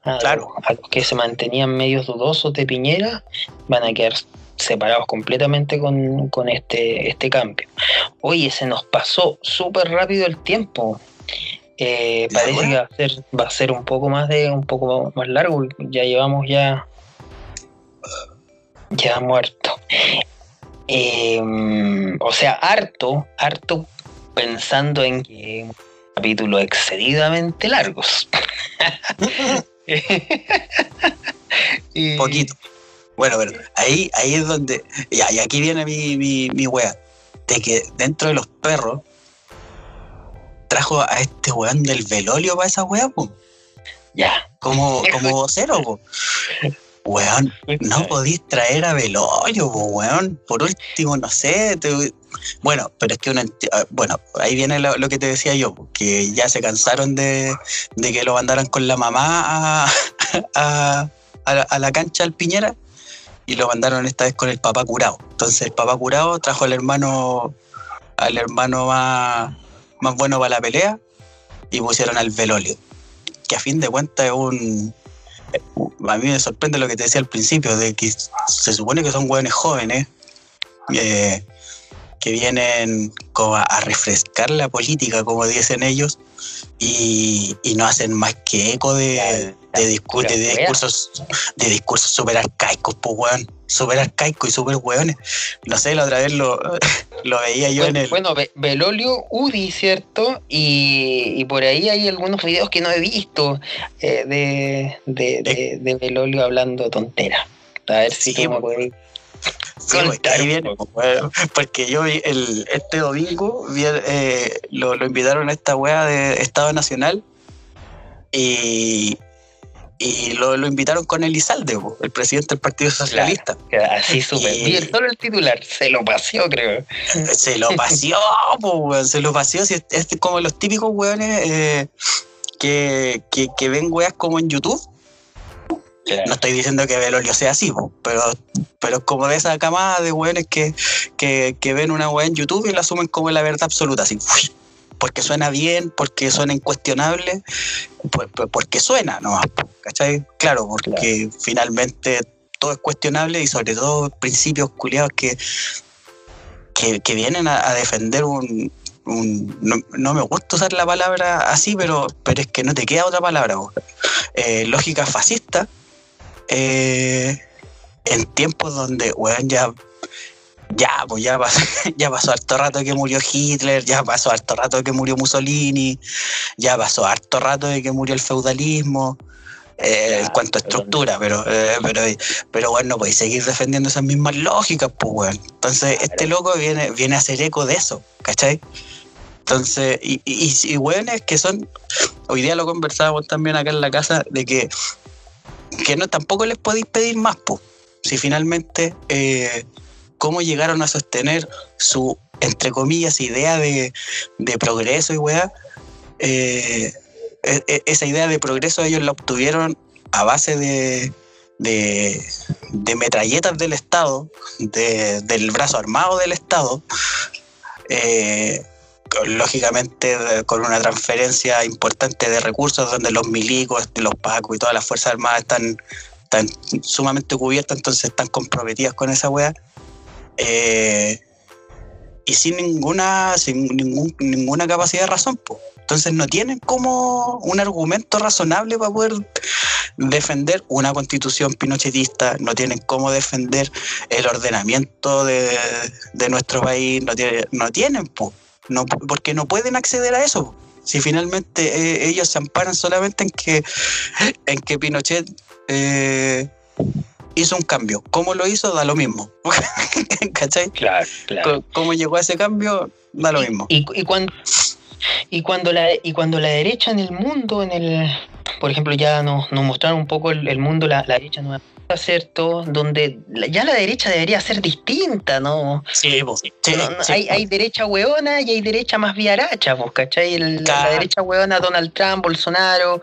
a, Claro. a los que se mantenían medios dudosos de Piñera, van a quedar separados completamente con, con este, este cambio. Oye, se nos pasó súper rápido el tiempo. Eh, parece que va a ser, va a ser un poco más de, un poco más largo. Ya llevamos ya, ya muerto. Eh, o sea, harto, harto pensando en que un capítulo excedidamente largos. Y- Poquito. Bueno, pero ahí, ahí es donde. Ya, y aquí viene mi, mi, mi wea. De que dentro de los perros trajo a este weón del velolio para esa wea, po. Ya. Como, como vocero, po. Weón, no podís traer a Velorio, po, weón. Por último, no sé. te- Bueno, pero es que enti- ah, Bueno, ahí viene lo, lo que te decía yo, que ya se cansaron de, de que lo mandaran con la mamá a, a, a la, a la cancha al Piñera y lo mandaron esta vez con el papá curado. Entonces el papá curado trajo al hermano al hermano más, más bueno para la pelea y pusieron al Velolio, que a fin de cuentas es un a mí me sorprende lo que te decía al principio, de que se supone que son hueones jóvenes eh, que vienen como a, a refrescar la política, como dicen ellos, y, y no hacen más que eco de, de, discu- de- de discursos de discursos súper arcaicos, pues weón, súper arcaicos y súper hueones. No sé, la otra vez lo, lo veía yo en el... bueno, Be- Belolio Udi, ¿cierto? Y, y por ahí hay algunos videos que no he visto eh, de, de, de, de Belolio hablando tontera. A ver si Sí, me pues. Sí, pues, ahí viene, pues, porque yo vi el, este domingo vi el, eh, lo, lo invitaron a esta wea de Estado Nacional y, y lo, lo invitaron con Elizalde, po, el presidente del Partido Socialista. Así súper Y- bien. Solo el titular se lo paseó, creo. Se lo paseó, po, se lo paseó. si es, es como los típicos weones eh, que, que, que ven weas como en YouTube. No estoy diciendo que Belolio sea así, po, pero, pero es como de esa camada de weones que, que, que ven una wea en YouTube y la asumen como la verdad absoluta, así, uy, porque suena bien, porque suena incuestionable, por- porque suena nomás, ¿cachai? Claro, porque finalmente todo es cuestionable y sobre todo principios culiados que, que, que vienen a, a defender un... un- no, no me gusta usar la palabra así, pero, pero es que no te queda otra palabra. Eh, lógica fascista eh, en tiempos donde, weón, ya, ya, pues ya pasó, ya pasó harto rato que murió Hitler, ya pasó harto rato que murió Mussolini, ya pasó harto rato de que murió el feudalismo. eh, en Ya, cuanto a estructura, pero, eh, pero, pero bueno, no podéis seguir defendiendo esas mismas lógicas, pues, weón. Entonces, este loco viene, viene a hacer eco de eso, ¿cachai? Entonces, y, y, y weones que son, hoy día lo conversábamos también acá en la casa, de que que no tampoco les podéis pedir más, po. Si finalmente, eh, cómo llegaron a sostener su, entre comillas, idea de, de progreso y weá, eh, e- e- esa idea de progreso ellos la obtuvieron a base de, de, metralletas del Estado, de- del brazo armado del Estado, eh, lógicamente con una transferencia importante de recursos donde los milicos, los pacos y todas las Fuerzas Armadas están, están sumamente cubiertas, entonces están comprometidas con esa weá. Eh, y sin ninguna, sin ningún- ninguna capacidad de razón, po. Entonces no tienen como un argumento razonable para poder defender una constitución pinochetista, no tienen cómo defender el ordenamiento de, de nuestro país, no, tiene- no tienen, po. No, porque no pueden acceder a eso. Si finalmente eh, ellos se amparan solamente en que, en que Pinochet eh, hizo un cambio. ¿Cómo lo hizo? Da lo mismo. ¿Cachai? Claro, ¿Cómo llegó a ese cambio? Da lo mismo. Y, y cuando y cuando la y cuando la derecha en el mundo en el por ejemplo ya nos, nos mostraron un poco el, el mundo la, la derecha nueva ¿cierto? donde ya la derecha debería ser distinta no, Sí, po. Sí, No, no, sí, hay, hay derecha hueona y hay derecha más viaracha, pues, ¿cachai? El- La derecha hueona, Donald Trump, Bolsonaro,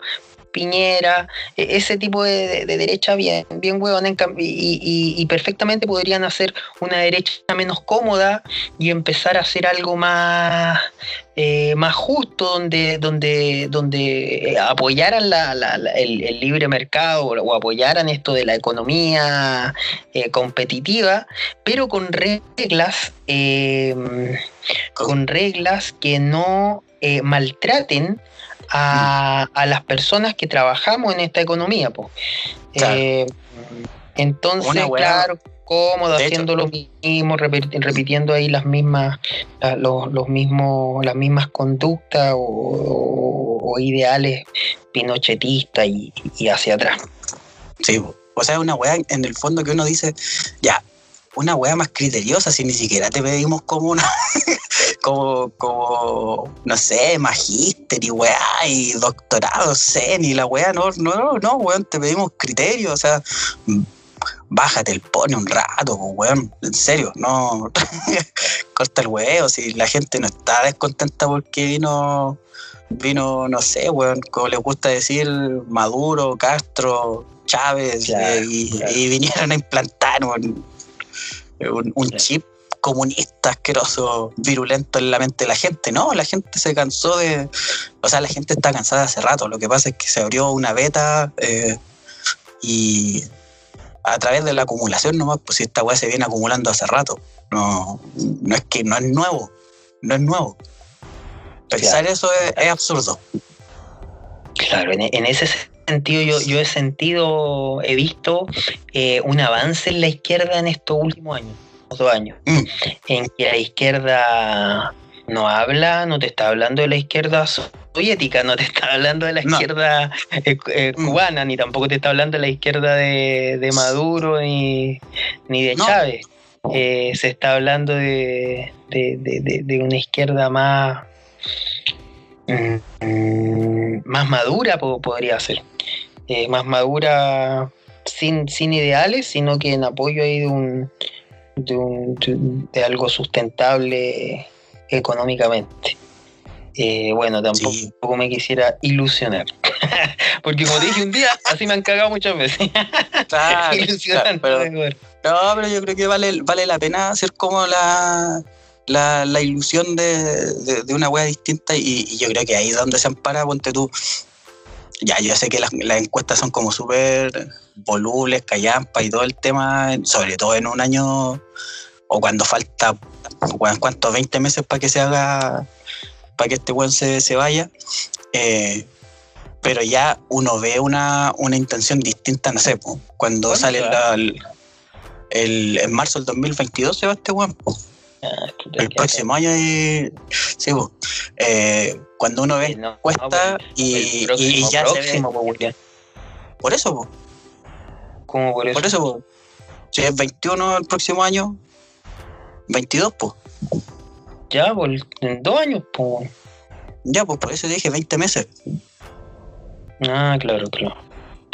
Piñera, e- ese tipo de, de- de derecha bien, bien cam- y, perfectamente podrían hacer una derecha menos cómoda y empezar a hacer algo más, eh, más justo, donde, donde, donde apoyaran la- la- el, libre mercado o apoyaran esto de la economía eh, competitiva, pero con reglas, eh, con reglas que no maltraten a, a las personas que trabajamos en esta economía. Claro. Eh, entonces, claro, cómodo, de hecho- haciendo lo mismo, repiti- repitiendo ahí las mismas, los, los mismos, las mismas conductas o, o- o ideales pinochetistas y, y hacia atrás. Sí, o sea, una weá en el fondo que uno dice, ya, una weá más criteriosa, si ni siquiera te pedimos como una, como, como, no sé, magíster y weá y doctorado, sé, ni la weá, no, no, no, weón, te pedimos criterio, o sea, bájate el pone un rato, po, weón, en serio, no, corta el huevo, si la gente no está descontenta porque vino, vino, no sé, weón, como les gusta decir, Maduro, Castro, Chávez, Claro, eh, y, claro. y vinieron a implantar un, un- un chip comunista asqueroso, virulento en la mente de la gente. No, la gente se cansó de... O sea, la gente está cansada hace rato. Lo que pasa es que se abrió una beta eh, y a través de la acumulación nomás, pues esta weá se viene acumulando hace rato. No, no es que no es nuevo, no es nuevo. Pensar eso es, es absurdo. Claro, en, en ese sentido yo, yo he sentido, he visto eh, un avance en la izquierda en estos últimos años, dos años, Mm. en que la izquierda no habla, no te está hablando de la izquierda soviética, no te está hablando de la No. izquierda eh, eh, Mm. cubana, ni tampoco te está hablando de la izquierda de, de Maduro ni, ni de No. Chávez. Eh, se está hablando de, de- de- de- de una izquierda más, mm, más madura, po- podría ser. Eh, más madura sin, sin ideales, sino que en apoyo ahí de un, de, un- de- de algo sustentable económicamente. Eh, bueno, tampoco Sí. me quisiera ilusionar. Porque como te dije un día, así me han cagado muchas veces. Claro, Ilusionando. pero-. No, pero yo creo que vale, vale la pena hacer como la, la, la ilusión de, de- de una wea distinta y, y yo creo que ahí es donde se ampara, ponte tú. Ya, yo sé que las, las encuestas son como súper volubles, callampa y todo el tema, sobre todo en un año o cuando falta, ¿cuántos? 20 meses para que se haga, para que este weón se, se vaya. Eh, pero ya uno ve una, una intención distinta, no sé, po, cuando ¿Cuándo sale la- el- en marzo del 2022 se va este weón. po. El próximo año y, sí, po. Eh, cuando uno ve no, encuesta no, y, próximo, y ya se ve, próximo, po, Julián. por eso, po, ¿Cómo por eso? por eso, po. si es 21 el próximo año, 22, pues. Ya, por, en dos años, pues. Ya, pues por eso dije 20 meses. Ah, claro, claro.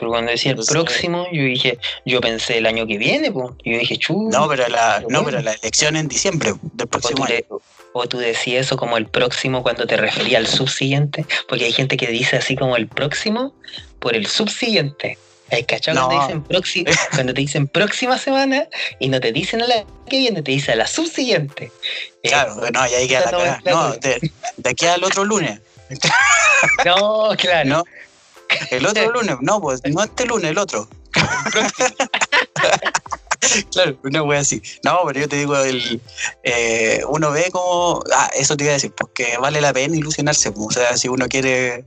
Pero cuando decía el próximo, yo dije, yo pensé el año que viene, pues. Yo dije, chu. No, pero la, no, bueno. pero la elección en diciembre del o, tú próximo año. le- o tú decías eso como el próximo cuando te refería al subsiguiente, porque hay gente que dice así como el próximo por el subsiguiente. ¿Hay cachado No. cuando, dicen cuando te dicen próxima semana y no te dicen a la que viene, te dice a la subsiguiente? Eh, Claro, no, y ahí queda la. No, nomenclatura. de, de aquí al otro lunes. no, claro. No. El otro lunes, no, pues no este lunes, el otro. claro, una wea así. No, pero yo te digo, el, eh, uno ve como. Ah, eso te iba a decir, porque vale la pena ilusionarse. pues, O sea, si uno quiere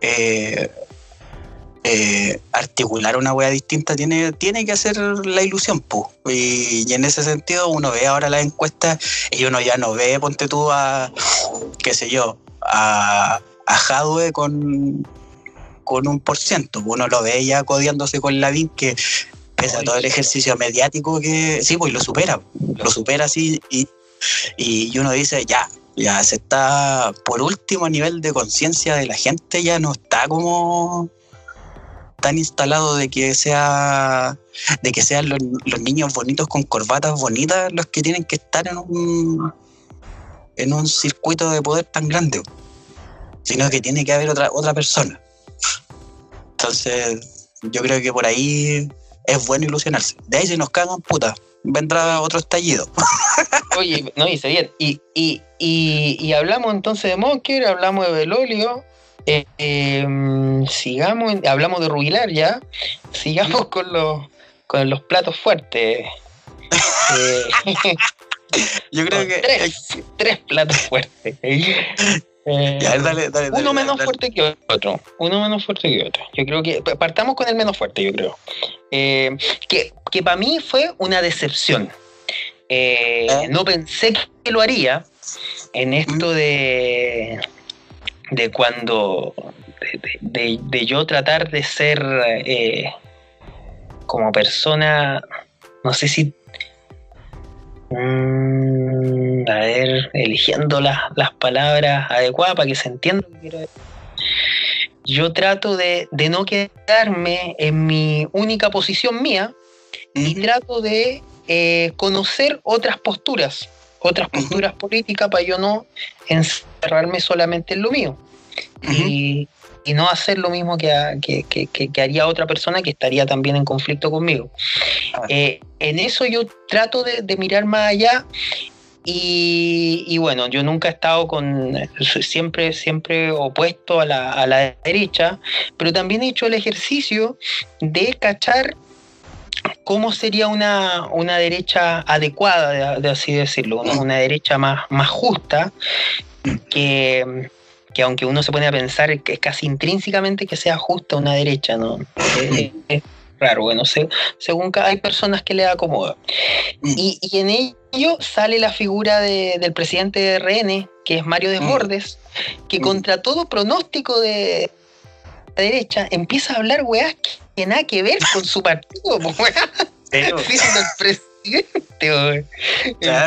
eh, eh, articular una wea distinta, tiene, tiene que hacer la ilusión. Pues. Y, en ese sentido, uno ve ahora las encuestas y uno ya no ve, ponte tú a, qué sé yo, a, a Jadwe con, con un por ciento. Uno lo ve ya codiándose con Lavín, que pese a todo el ejercicio mediático que sí, pues lo supera, lo supera así y, y uno dice, ya, ya se está, por último, a nivel de conciencia de la gente, ya no está como tan instalado de que sea de que sean los, los niños bonitos con corbatas bonitas los que tienen que estar en un en un circuito de poder tan grande sino que tiene que haber otra otra persona entonces yo creo que por ahí es bueno ilusionarse de ahí si nos cagan puta vendrá otro estallido Oye, no dice bien. Y, y, y, y hablamos entonces de Monker, hablamos de Belolio. eh, eh, sigamos, hablamos de Rubilar ya. Sigamos con los, con los platos fuertes. Eh, yo creo que tres, tres platos fuertes. Eh, Ya, dale, dale, dale, uno dale, menos fuerte que otro. Uno menos fuerte que otro. Yo creo que partamos con el menos fuerte, yo creo. Eh, que que para mí fue una decepción. Eh. No pensé que lo haría en esto de, de cuando. De, de- de yo tratar de ser como persona. No sé si. mm, a ver, eligiendo las, las palabras adecuadas para que se entienda lo que quiero decir. Yo trato de, de no quedarme en mi única posición mía y trato de eh, conocer otras posturas, otras posturas políticas para yo no encerrarme solamente en lo mío. Y, y no hacer lo mismo que, que, que- haría otra persona que estaría también en conflicto conmigo. Eh, en eso yo trato de, de mirar más allá y, y bueno, yo nunca he estado con, siempre, siempre opuesto a la, a la derecha, pero también he hecho el ejercicio de cachar cómo sería una, una derecha adecuada, de, de así decirlo, una, una derecha más, más justa, que, que aunque uno se pone a pensar que es casi intrínsecamente que sea justa una derecha, ¿no? Es, es raro, bueno, se- según hay personas que le acomoda. Y, y en ello sale la figura de- del presidente de RN, que es Mario Desbordes, que Mm. contra todo pronóstico de la derecha empieza a hablar weás que nada que ver con su partido, weá siendo el. Claro.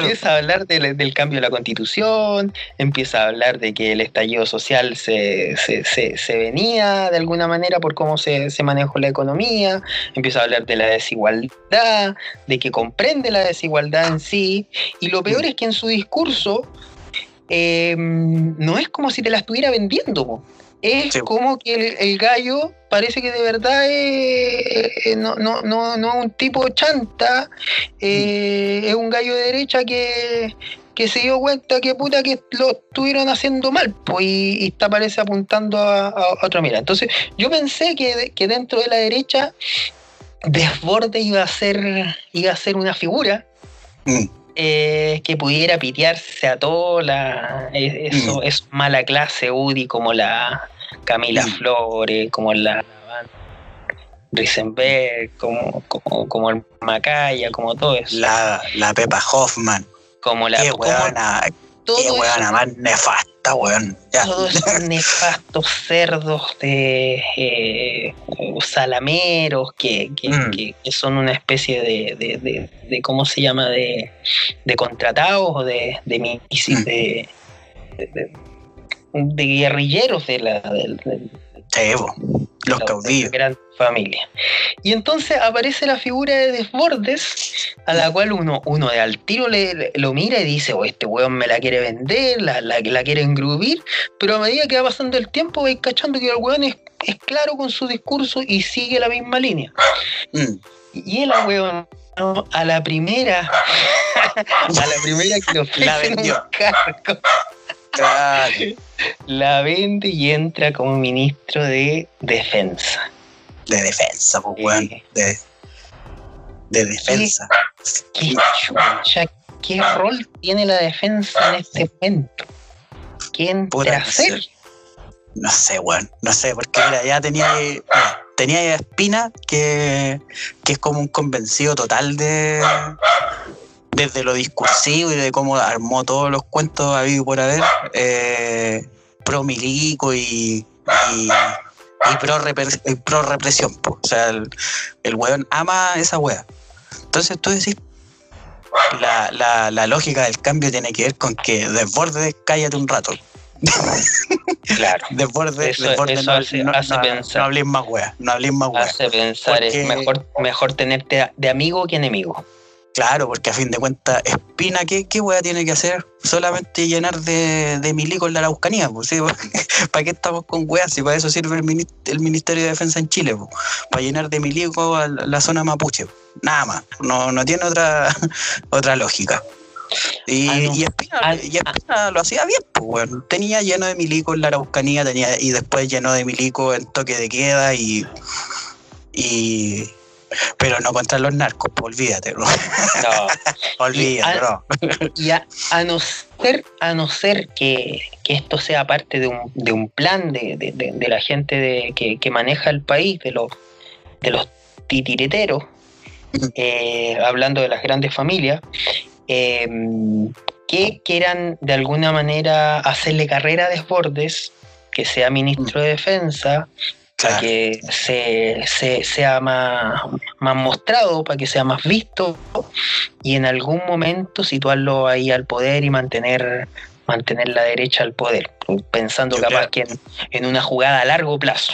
Empieza a hablar del, del cambio de la constitución, empieza a hablar de que el estallido social se, se, se- se venía de alguna manera por cómo se, se manejó la economía, empieza a hablar de la desigualdad, de que comprende la desigualdad en sí, y lo peor es que en su discurso eh, no es como si te la estuviera vendiendo, po. Es Sí. como que el, el gallo parece que de verdad es, eh, no, no, no, no es un tipo chanta, eh, es un gallo de derecha que, que se dio cuenta que puta que lo estuvieron haciendo mal, pues, y, y está parece apuntando a, a otra mira. Entonces, yo pensé que, que dentro de la derecha Desborde iba a ser, iba a ser una figura Mm. Eh, que pudiera pitearse a todo la, eh, eso, es mala clase UDI como la Camila Mm. Flores, como la Risenberg, como, como, como el Macaya, como todo eso. La, la Pepa Hoffman. como la Qué como todo qué weona más nefasta, weón. Ya. todos esos nefastos cerdos de eh, salameros que, que- Mm. que- que son una especie de, de, de- de- ¿cómo se llama? de, de contratados o de, de, Mm. de, guerrilleros de la, del- po. los caudillos. Gran familia. Y entonces aparece la figura de Desbordes, a la cual uno, uno de al tiro le, le- lo mira y dice, oh, este weón me la quiere vender, la, la, la quiere engrubir, pero a medida que va pasando el tiempo vais cachando que el weón es, es claro con su discurso y sigue la misma línea. Mm. Y el weón a la primera, a la primera que le ofrecen un vendió. cargo, Claro. La vende y entra como ministro de defensa. De defensa, pues, weón. De, de defensa. ¿Qué rol tiene la defensa en este momento? ¿Qué entra Puta, a no hacer? No sé, weón. No sé, porque mira, ya tenía. mira, tenía a Espina, que, que es como un convencido total de. Desde lo discursivo y de cómo armó todos los cuentos habido por haber. Eh, pro milico y. y y pro, y pro represión, po. o sea, el, el weón ama esa wea. Entonces tú decís, la, la, la lógica del cambio tiene que ver con que desborde, cállate un rato. Claro. Desborde, Eso- desborde, eso no, hace- no, hace no- pensar. no hables más wea, no hables más. Hace pensar, es mejor, mejor tenerte de amigo que enemigo. Claro, porque a fin de cuentas, Espina, ¿qué, qué wea tiene que hacer? Solamente llenar de, de milicos la Araucanía, pues, ¿sí? ¿Para qué estamos con weas? Si para eso sirve el, mini- el Ministerio de Defensa en Chile, pues, para llenar de milicos a la, zona mapuche. Nada más, no, no tiene otra, otra lógica. Y, Ah, no. y Espina, Ah, y Espina lo hacía bien, pues, weón. Tenía lleno de milicos en la Araucanía, tenía, y después llenó de milicos en toque de queda y. y pero no contra los narcos, pues, olvídate, bro. No. Olvídate, Y- bro. Y a, a no ser, a no ser que, que esto sea parte de un, de un plan de, de- de- de la gente de, que, que maneja el país, de los, de los titireteros, eh, hablando de las grandes familias, eh, que quieran de alguna manera hacerle carrera a Desbordes, que sea ministro de defensa, para que se, se- sea más, más mostrado, para que sea más visto y en algún momento situarlo ahí al poder y mantener, mantener la derecha al poder, pensando Yo capaz creo- que en, en una jugada a largo plazo.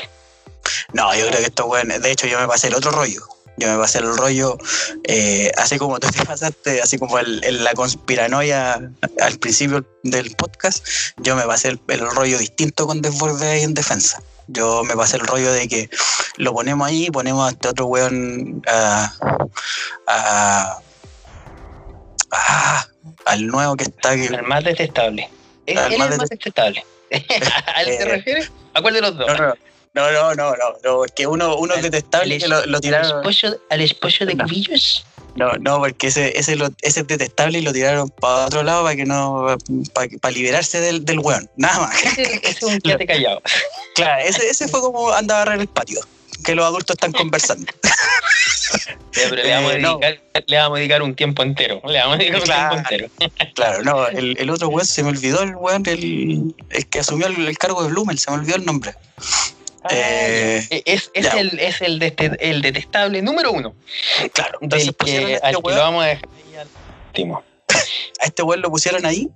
No, yo creo que esto, weón, de hecho yo me pasé el otro rollo. Yo me pasé el rollo, eh, así como tú te pasaste, así como el, el- la conspiranoia al principio del podcast, yo me pasé el, el rollo distinto con Desborde ahí en defensa. Yo me pasé el rollo de que lo ponemos ahí, ponemos a este otro weón a, a- a- al nuevo que está aquí. El más detestable. Él, Al él más es el más detestable. ¿A él te Eh, refieres? ¿A cuál de los dos? No, no, no, no, no, no, no, porque uno, uno es detestable Al que lo, lo ¿Al esposo, al esposo de. Cubillos? No, no, porque ese, ese, lo- ese es detestable y lo tiraron para otro lado para que no, para, liberarse del, del weón, nada más. Ese, es un quédate callado. Claro, ese, ese fue como andaba a barrer el patio, que los adultos están conversando. Pero le, vamos a Eh, no. dedicar, le vamos a dedicar un tiempo entero. Le vamos a dedicar un Claro. tiempo entero. Claro, no, el, el otro weón se me olvidó el weón, el, el que asumió el, el cargo de Blumel, se me olvidó el nombre. Eh, Eh, es, es, ya. el, es el, el detestable número uno. Claro, entonces Del pusieron que, a al este que weón lo vamos a dejar ahí al último. a este weón lo pusieron ahí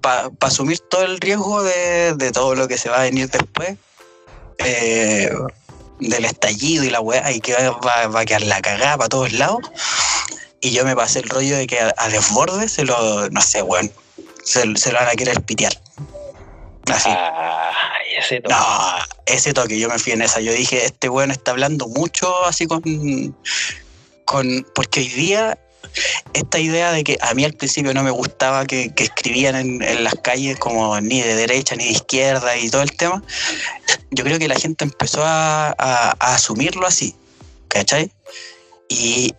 para asumir todo el riesgo de, de todo lo que se va a venir después. eh, del estallido y la weá, y que va, va- va a quedar la cagada para todos lados. Y yo me pasé el rollo de que a, a desborde se lo, no sé, weón, se, se lo van a querer pitear. Así. Ay, ese toque. No, ese toque, yo me fui en esa. Yo dije, este weón está hablando mucho así con. con porque hoy día, esta idea de que a mí al principio no me gustaba que, que escribían en, en las calles como ni de derecha ni de izquierda y todo el tema, yo creo que la gente empezó a, a- a asumirlo así, ¿cachai? Y,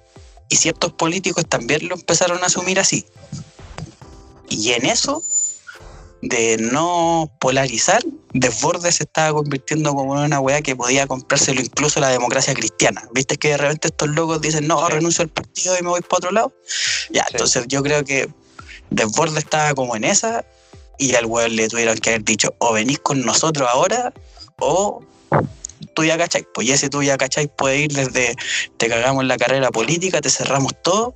y ciertos políticos también lo empezaron a asumir así. Y en eso de no polarizar, Desbordes se estaba convirtiendo como en una weá que podía comprárselo incluso la democracia cristiana. ¿Viste que de repente estos locos dicen, no, Sí. renuncio al partido y me voy para otro lado? Ya, Sí. entonces yo creo que Desbordes estaba como en esa y al weón le tuvieron que haber dicho, o venís con nosotros ahora, o tú ya cachai. Pues ese tú ya cachai puede ir desde te cagamos la carrera política, te cerramos todo,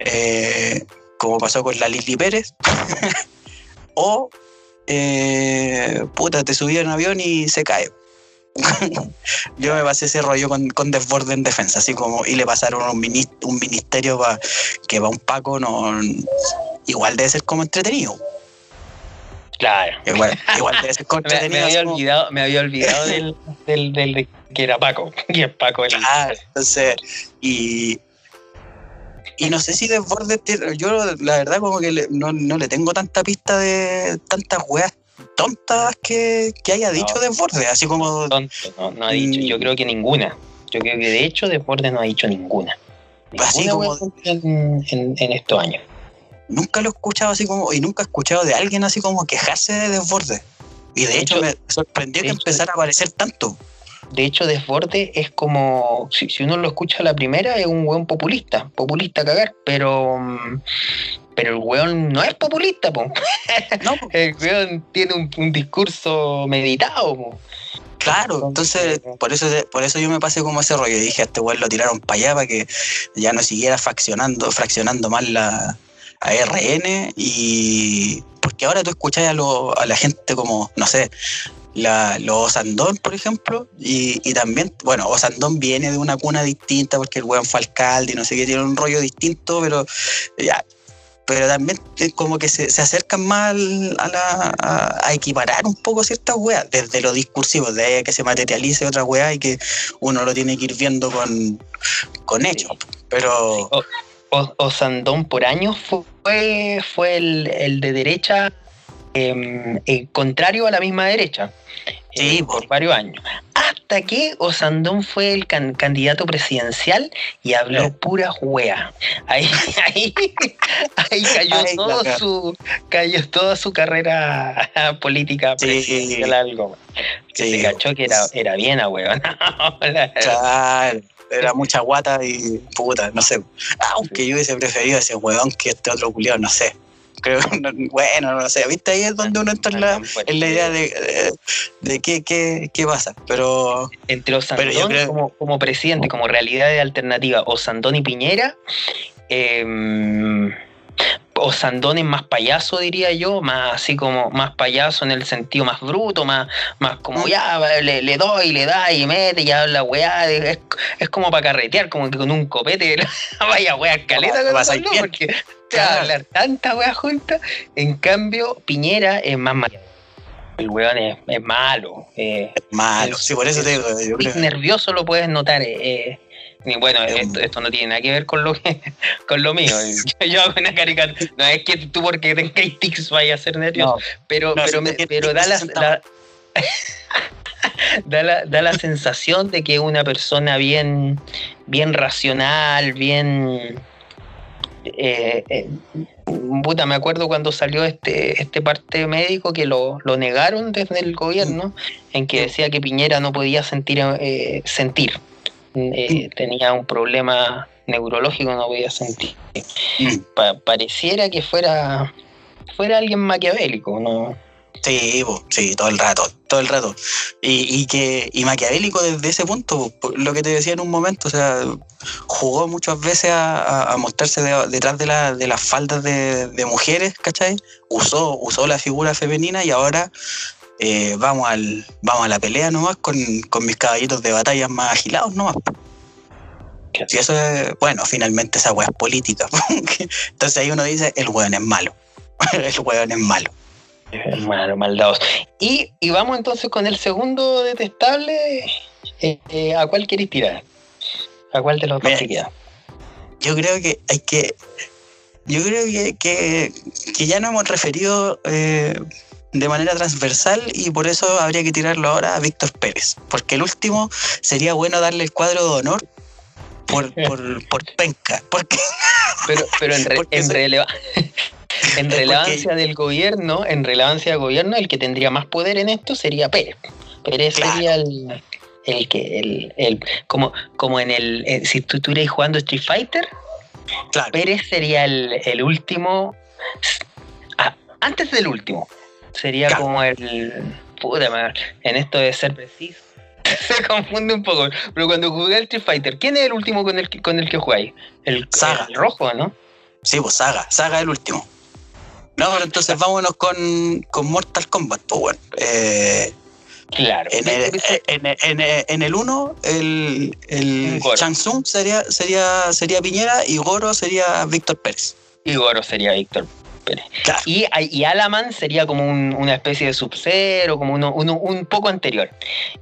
eh, como pasó con la Lili Pérez, o eh, puta, te subí en avión y se cae. Yo me pasé ese rollo con, con desborde en defensa, así como, y le pasaron un, minis- un ministerio pa- que va un Paco, no, igual debe ser como entretenido. Claro. Igual, igual debe ser como Me, me entretenido. había como- olvidado, me había olvidado del, del, del de- que era Paco. Y es Paco el. Claro, entonces, y, y no sé si Desbordes, tiene- yo la verdad como que le- no, no le tengo tanta pista de tantas weas tontas que, que haya dicho No. Desbordes, así como tonto, no, no ha dicho. Yo creo que ninguna. Yo creo que de hecho Desbordes no ha dicho ninguna. Así Ninguna como- wea en, en, en estos años. nunca lo he escuchado así como, y nunca he escuchado de alguien así como quejarse de Desbordes. Y de, De hecho, hecho- me sorprendió de que hecho- empezara a aparecer tanto. De hecho, Desborde es como, si, si uno lo escucha a la primera, es un weón populista, populista a cagar, pero, mm, pero el weón no es populista, po. No, el weón tiene un, un discurso meditado. po. claro, entonces por eso por eso yo me pasé como ese rollo. Dije, a este weón lo tiraron para allá para que ya no siguiera fraccionando, fraccionando más la a RN y porque ahora tú escuchás a, lo- a la gente como, no sé, la, los Osandón, por ejemplo, y, y también, bueno, Osandón viene de una cuna distinta porque el weón fue alcalde y no sé qué, tiene un rollo distinto, pero ya. Pero también es como que se, se acercan más a, la, a, a equiparar un poco ciertas weas, desde lo discursivo, de que se materialice otra wea y que uno lo tiene que ir viendo con, con hechos. Pero O, Osandón por años fue, fue el, el de derecha em, eh, contrario a la misma derecha. Sí, eh, po. por varios años. Hasta que Osandón fue el can- candidato presidencial y habló pura hueá. Ahí, ahí, ahí cayó, Ay, todo su, cayó toda su carrera política Sí. presidencial algo. Que Sí. se cachó que era, era bien a hueón. Claro, era mucha guata y puta, no sé. Aunque yo hubiese preferido a ese weón que este otro culiado, no sé. Creo, no- bueno, no sé. ¿Viste? Ahí es donde uno entra en la, en la idea de, de, de qué, qué, qué pasa. Pero entre Pero yo Osandón creo- como, como presidente, como realidad de alternativa, Osandón y Piñera, eh, Osandón es más payaso, diría yo, más así como más payaso en el sentido más bruto, más, más como Mm. ya le, le doy, le da y mete y habla weá, es, es como para carretear, como que con un copete vaya weá caleta con Osandón, bien. porque te Claro. hablar tanta weá junta, en cambio Piñera es más mal. El weón es, es malo, eh, malo. Sí, por eso te digo. Yo y creo, nervioso lo puedes notar. eh, bueno, Es esto, esto no tiene nada que ver con lo que, con lo mío. Yo, yo hago una caricatura. No es que tú porque tengas tics vayas a ser nervioso, no, pero, no, pero, si me- pero da la, da la, da la sensación de que una persona bien, bien racional, bien eh, eh, puta, me acuerdo cuando salió este, este parte médico que lo, lo negaron desde el gobierno, en que decía que Piñera no podía sentir eh, sentir. Eh, tenía un problema neurológico, no podía sentir. Mm. Pa- pareciera que fuera fuera alguien maquiavélico, ¿no? Sí, sí, todo el rato, todo el rato. Y, y que y maquiavélico desde ese punto, lo que te decía en un momento, o sea, jugó muchas veces a, a- a mostrarse de- detrás de, la- de las faldas de, de mujeres, ¿cachai? Usó, usó la figura femenina y ahora eh, vamos, al, vamos a la pelea nomás con, con mis caballitos de batalla más agilados nomás. Si eso es, bueno, finalmente esa weá es política. Entonces ahí uno dice, el weón es malo. el weón es malo. Malo, maldados. Y, y vamos entonces con el segundo detestable. Eh, eh, ¿A cuál queréis tirar? ¿A cuál de los dos te queda? yo creo que hay que. Yo creo que, que, que ya nos hemos referido eh, de manera transversal y por eso habría que tirarlo ahora a Víctor Pérez. Porque el último sería bueno darle el cuadro de honor por, por, por penca. Porque, Pero, pero en, re- Porque en, se- releva- en porque- relevancia del gobierno, en relevancia del gobierno, el que tendría más poder en esto sería Pérez. Pérez Claro. sería el, el que, el, el, como, como en el, eh, si tú estuvieras jugando Street Fighter, claro, Pérez sería el, el último, ah, antes del último, sería como el, puta madre, en esto de ser preciso. Se confunde un poco, pero cuando jugué al Street Fighter, ¿quién es el último con el, que- con el que jugáis? El, Saga. el rojo, ¿no? sí, pues Saga, Saga el último. No, pero entonces vámonos con, con Mortal Kombat, pues bueno. Eh, Claro. en, el, en, en, en el 1, el, el. Shang Tsung sería, sería, sería Piñera y Goro sería Víctor Pérez. Y Goro sería Víctor Pérez. Claro. Y, y Alaman sería como un- una especie de sub-zero, como uno, uno- un poco anterior.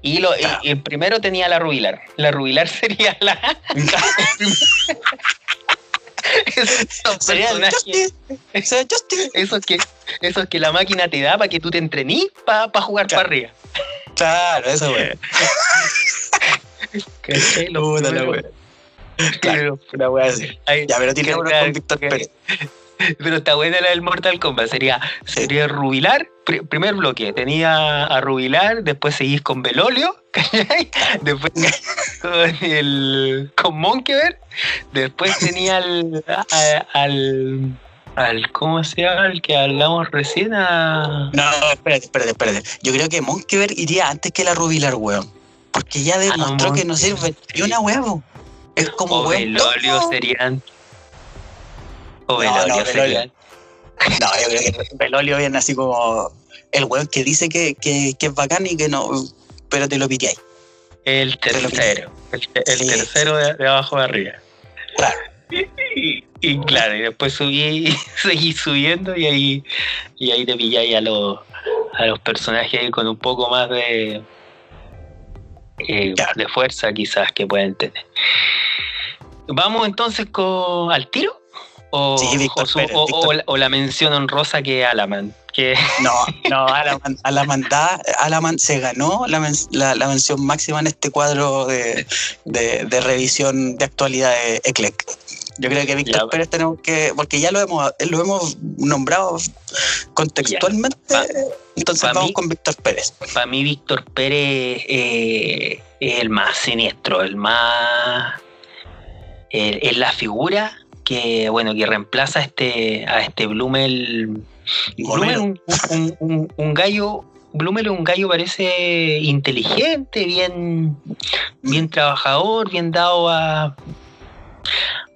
Y, lo, y- Claro. y el primero tenía la Rubilar. La Rubilar sería la. esos personajes, esos que, esos que la máquina te da para que tú te entrenís para jugar Claro. para arriba. Claro, eso, güey. ¿Cachai? Los la primeros- Claro, una wea así. Ya, pero tirémonos Claro, con Víctor Pérez. Pero está buena la del Mortal Kombat. Sería, sería Rubilar, pri- primer bloque. Tenía a Rubilar, después seguís con Belolio, ¿cachai? Después con el con Monkever, después tenía al, a- al al ¿cómo se llama? El que hablamos recién a No, espérate, espérate, espérate. Yo creo que Monkever iría antes que la Rubilar, weón. Porque ya demostró que no sirve ni una weón. Es como o. Belolio serían o No, Belolio no, Belolio. serían No, yo creo que Belolio viene así como el weón que dice que, que, que es bacán y que no, pero te lo piteáis. el tercero, el, el Sí. tercero de, de abajo de arriba. Claro. Y, y claro, y después subí, seguí subiendo y ahí, y ahí te pilláis a los, a los personajes con un poco más de, eh, Claro. de fuerza quizás que pueden tener. Vamos entonces con al tiro. O, Sí, Víctor o su- Pérez, o- Víctor. o la- mención honrosa que Alaman. Que No, no, Alaman, Alaman, da- Alaman se ganó la, men- la, la mención máxima en este cuadro de, de, de revisión de actualidad de ECLEC. Yo creo que Víctor Ya. Pérez tenemos que, porque ya lo hemos, lo hemos nombrado contextualmente, Pa- entonces pa vamos mí- con Víctor Pérez. para mí Víctor Pérez eh, es el más siniestro, el más... es la figura que, bueno, que reemplaza a este, a este Blumel... Blumel, un, un- un- un gallo... Blumel es un gallo parece inteligente, bien, bien trabajador, bien dado a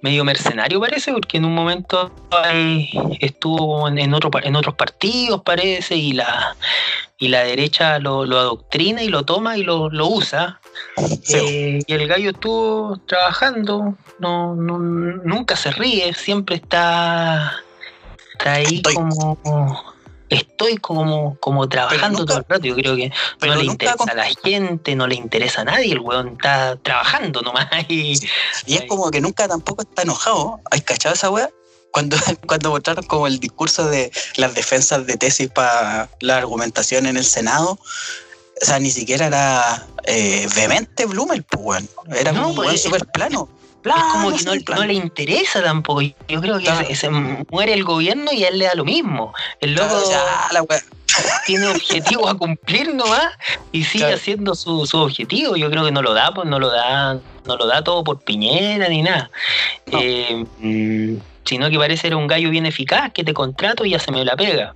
medio mercenario parece, porque en un momento ahí estuvo en, otro, en otros partidos parece y la y la derecha lo, lo adoctrina y lo toma y lo, lo usa. Eh, y el gallo estuvo trabajando, no, no- nunca se ríe, siempre está, está ahí Estoy- como estoy como, como trabajando nunca- todo el rato. Yo creo que no le interesa con- a la gente, no le interesa a nadie, el weón está trabajando nomás y Y es como que nunca tampoco está enojado. ¿Hay cachado esa weá? Cuando, cuando mostraron como el discurso de las defensas de tesis para la argumentación en el Senado, o sea, ni siquiera era eh, vehemente Blumel, pues, weón. Era No, un pues, weón súper plano. es como Plano, que no, plano. le interesa tampoco. Yo creo que Claro. se, se muere el gobierno y a él le da lo mismo. El loco Claro, tiene objetivos a cumplir nomás y sigue Claro. haciendo su, su objetivo. Yo creo que no lo da, pues no lo da, no lo da todo por Piñera ni nada. No. Eh, mm, sino que parece ser un gallo bien eficaz que te contrato y ya se me la pega.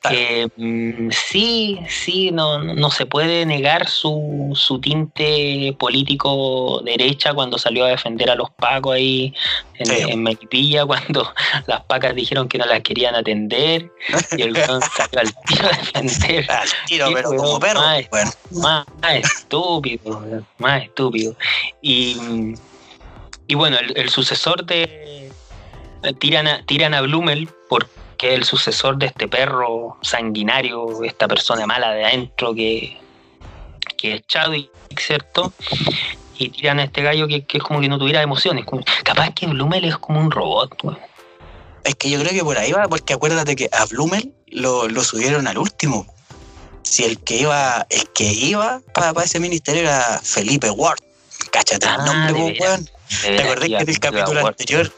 Claro. Eh, mm, sí, sí, no, no se puede negar su, su tinte político derecha cuando salió a defender a los pacos ahí en, Sí. en cuando las pacas dijeron que no las querían atender y el weón salió al tiro a defender. Al tiro, pero weón como perro. más Bueno, Más, más estúpido, más estúpido. Y, y bueno, el, el sucesor de. Tiran a, tiran a Blumel porque es el sucesor de este perro sanguinario, esta persona mala de adentro que, que es Chadwick, ¿cierto? Y tiran a este gallo que, que es como que no tuviera emociones. como- capaz que Blumel es como un robot, es que yo creo que por ahí va, porque acuérdate que a Blumel lo, lo subieron al último. Si el que iba, el que iba para ese ministerio era Felipe Ward. Cáchate Ah, el nombre, de po, veras. weón. ¿Te acordás que en el capítulo anterior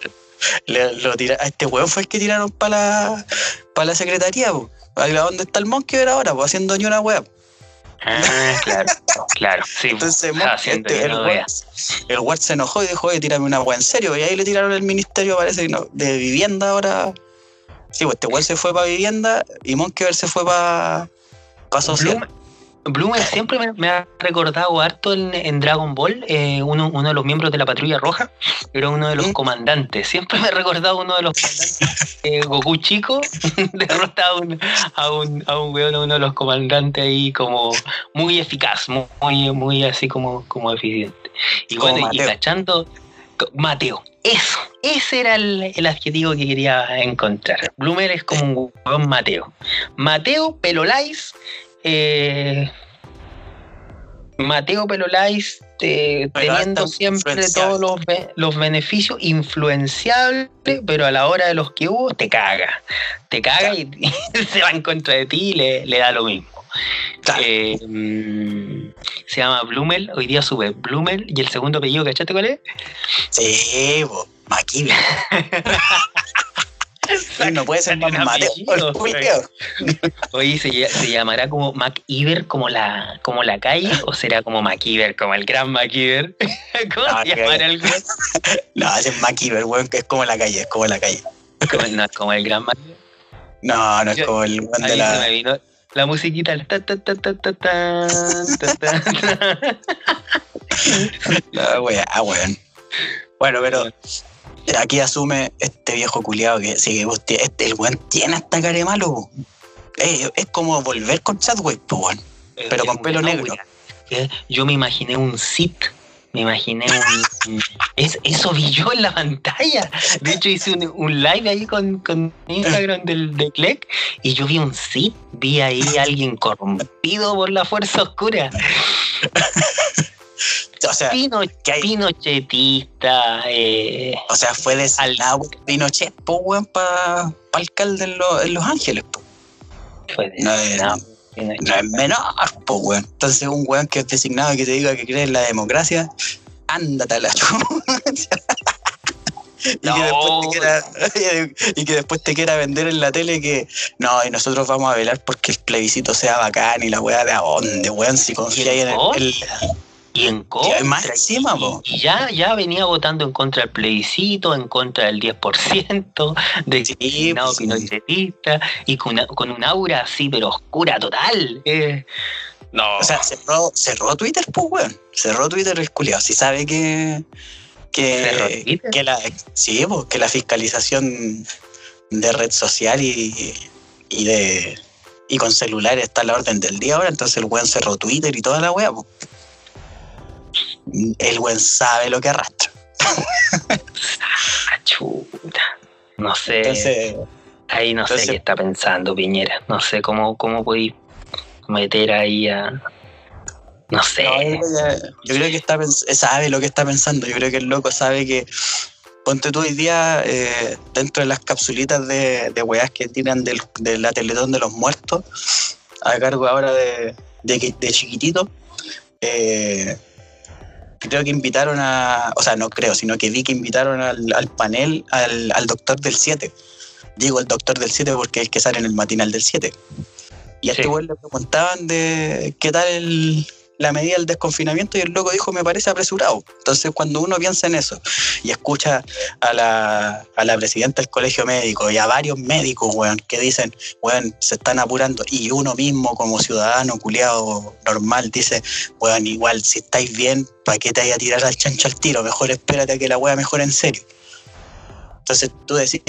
le- lo tira- a este weón fue el que tiraron para la, pa' la secretaría? Po? Ahí ¿Dónde está el Monkey ahora? Pues haciendo ni una wea. Ah, claro, claro, sí. Entonces este, el, no Ward, el Ward se enojó y dijo, oye, tírame una wea en serio. Y ahí le tiraron el ministerio, parece no, de vivienda ahora. Sí, pues este weón se fue para vivienda y Monkever se fue para pa social. Bloomer siempre me, me ha recordado harto en, en Dragon Ball, eh, uno, uno de los miembros de la Patrulla Roja, era uno de los ¿Mm? comandantes. Siempre me ha recordado uno de los comandantes. eh, Goku chico derrota a un, a un, a un weón, a uno de los comandantes ahí como muy eficaz, muy, muy así como, como eficiente. Y Como bueno, y Mateo. cachando, co- Mateo, eso, ese era el, el adjetivo que quería encontrar. Bloomer es como un weón Mateo. Mateo Pelolais, eh, Mateo Pelolais eh, teniendo siempre todos los, los beneficios, influenciable, pero a la hora de los que hubo, te caga. Te caga y, y se va en contra de ti y le, le da lo mismo. Claro. Eh, se llama Blumel, hoy día sube Blumel y el segundo apellido, ¿cachaste cuál es? Sí, po, Maquive. no puede ser más Mateo. Oye, ¿se, se llamará como MacIver como la, como la calle o será como MacIver, como el gran MacIver? ¿Cómo Ah, se que- llamará el? No, ese es Maquive, weón, que es como la calle, es como la calle. Como, no, como el gran MacIver. No, no es Yo- como el weón de la. me vino la musiquita. el ta, ta, ta, ta, ta, ta, ta, ta, ta. La weá, weón. Bueno, pero aquí asume este viejo culiado que sí, vos tie- este, el weón tiene hasta cara de malo. Eh, es como volver con Chadwick, weón. Pero con pelo No, negro. Yo me imaginé un Sith. Me imaginé un. es, eso vi yo en la pantalla. De hecho, hice un, un live ahí con, con Instagram del, de Clec y yo vi un Sith. Vi ahí a alguien corrompido por la fuerza oscura. O sea, Pino, que hay- pinochetista. Eh, o sea, fue designado por Pinochet, pues weón, para alcalde en, Lo- en Los Ángeles, po. fue No es- no, Pinochet. No es menor, pues weón. Entonces, un weón que es designado y que te diga que cree en la democracia, ándate a la. Y, que después te quiera, y que después te quiera vender en la tele que no, y nosotros vamos a velar porque el plebiscito sea bacán y la weá de a dónde, weón, si confía en el, el- Y en contra. Y más encima, po. y ya, ya venía votando en contra del plebiscito, en contra del 10% de Sí, designado pues, sí. pinochetista, y con, una- con un aura así, pero oscura total. eh. no. O sea, cerró, cerró Twitter, pues weón. Cerró Twitter el culiao. Si sabe que. ¿Cerró Que, Twitter? que la, sí, pues, que la fiscalización de red social y, y de y con celulares está a la orden del día ahora, entonces el weón cerró Twitter y toda la weá, pues. El weón sabe lo que arrastra. Ah, chuta. No sé. Entonces, ahí no sé qué está pensando Piñera. No sé cómo, cómo podéis meter ahí a. No sé. No, yo, creo que, está sabe lo que está pensando. Yo creo que el loco sabe que. Ponte tú hoy día eh, dentro de las capsulitas de, de weas que tiran del, de la Teletón de los Muertos, a cargo ahora de, de, de Chiquitito. eh, creo que invitaron a. O sea, no creo, sino que vi que invitaron al, al panel al, al doctor del 7. Digo el doctor del 7 porque es el que sale en el matinal del 7. Y a este Sí. weón le preguntaban de qué tal el- la medida del desconfinamiento y el loco dijo, me parece apresurado. Entonces, cuando uno piensa en eso y escucha a la, a la presidenta del colegio médico y a varios médicos, weón, que dicen, weón, se están apurando, y uno mismo como ciudadano culiado normal dice, weón, igual, si estáis bien, ¿para qué te vaya a tirar al chancho al tiro? Mejor espérate a que la weá mejore en serio. Entonces, tú decís,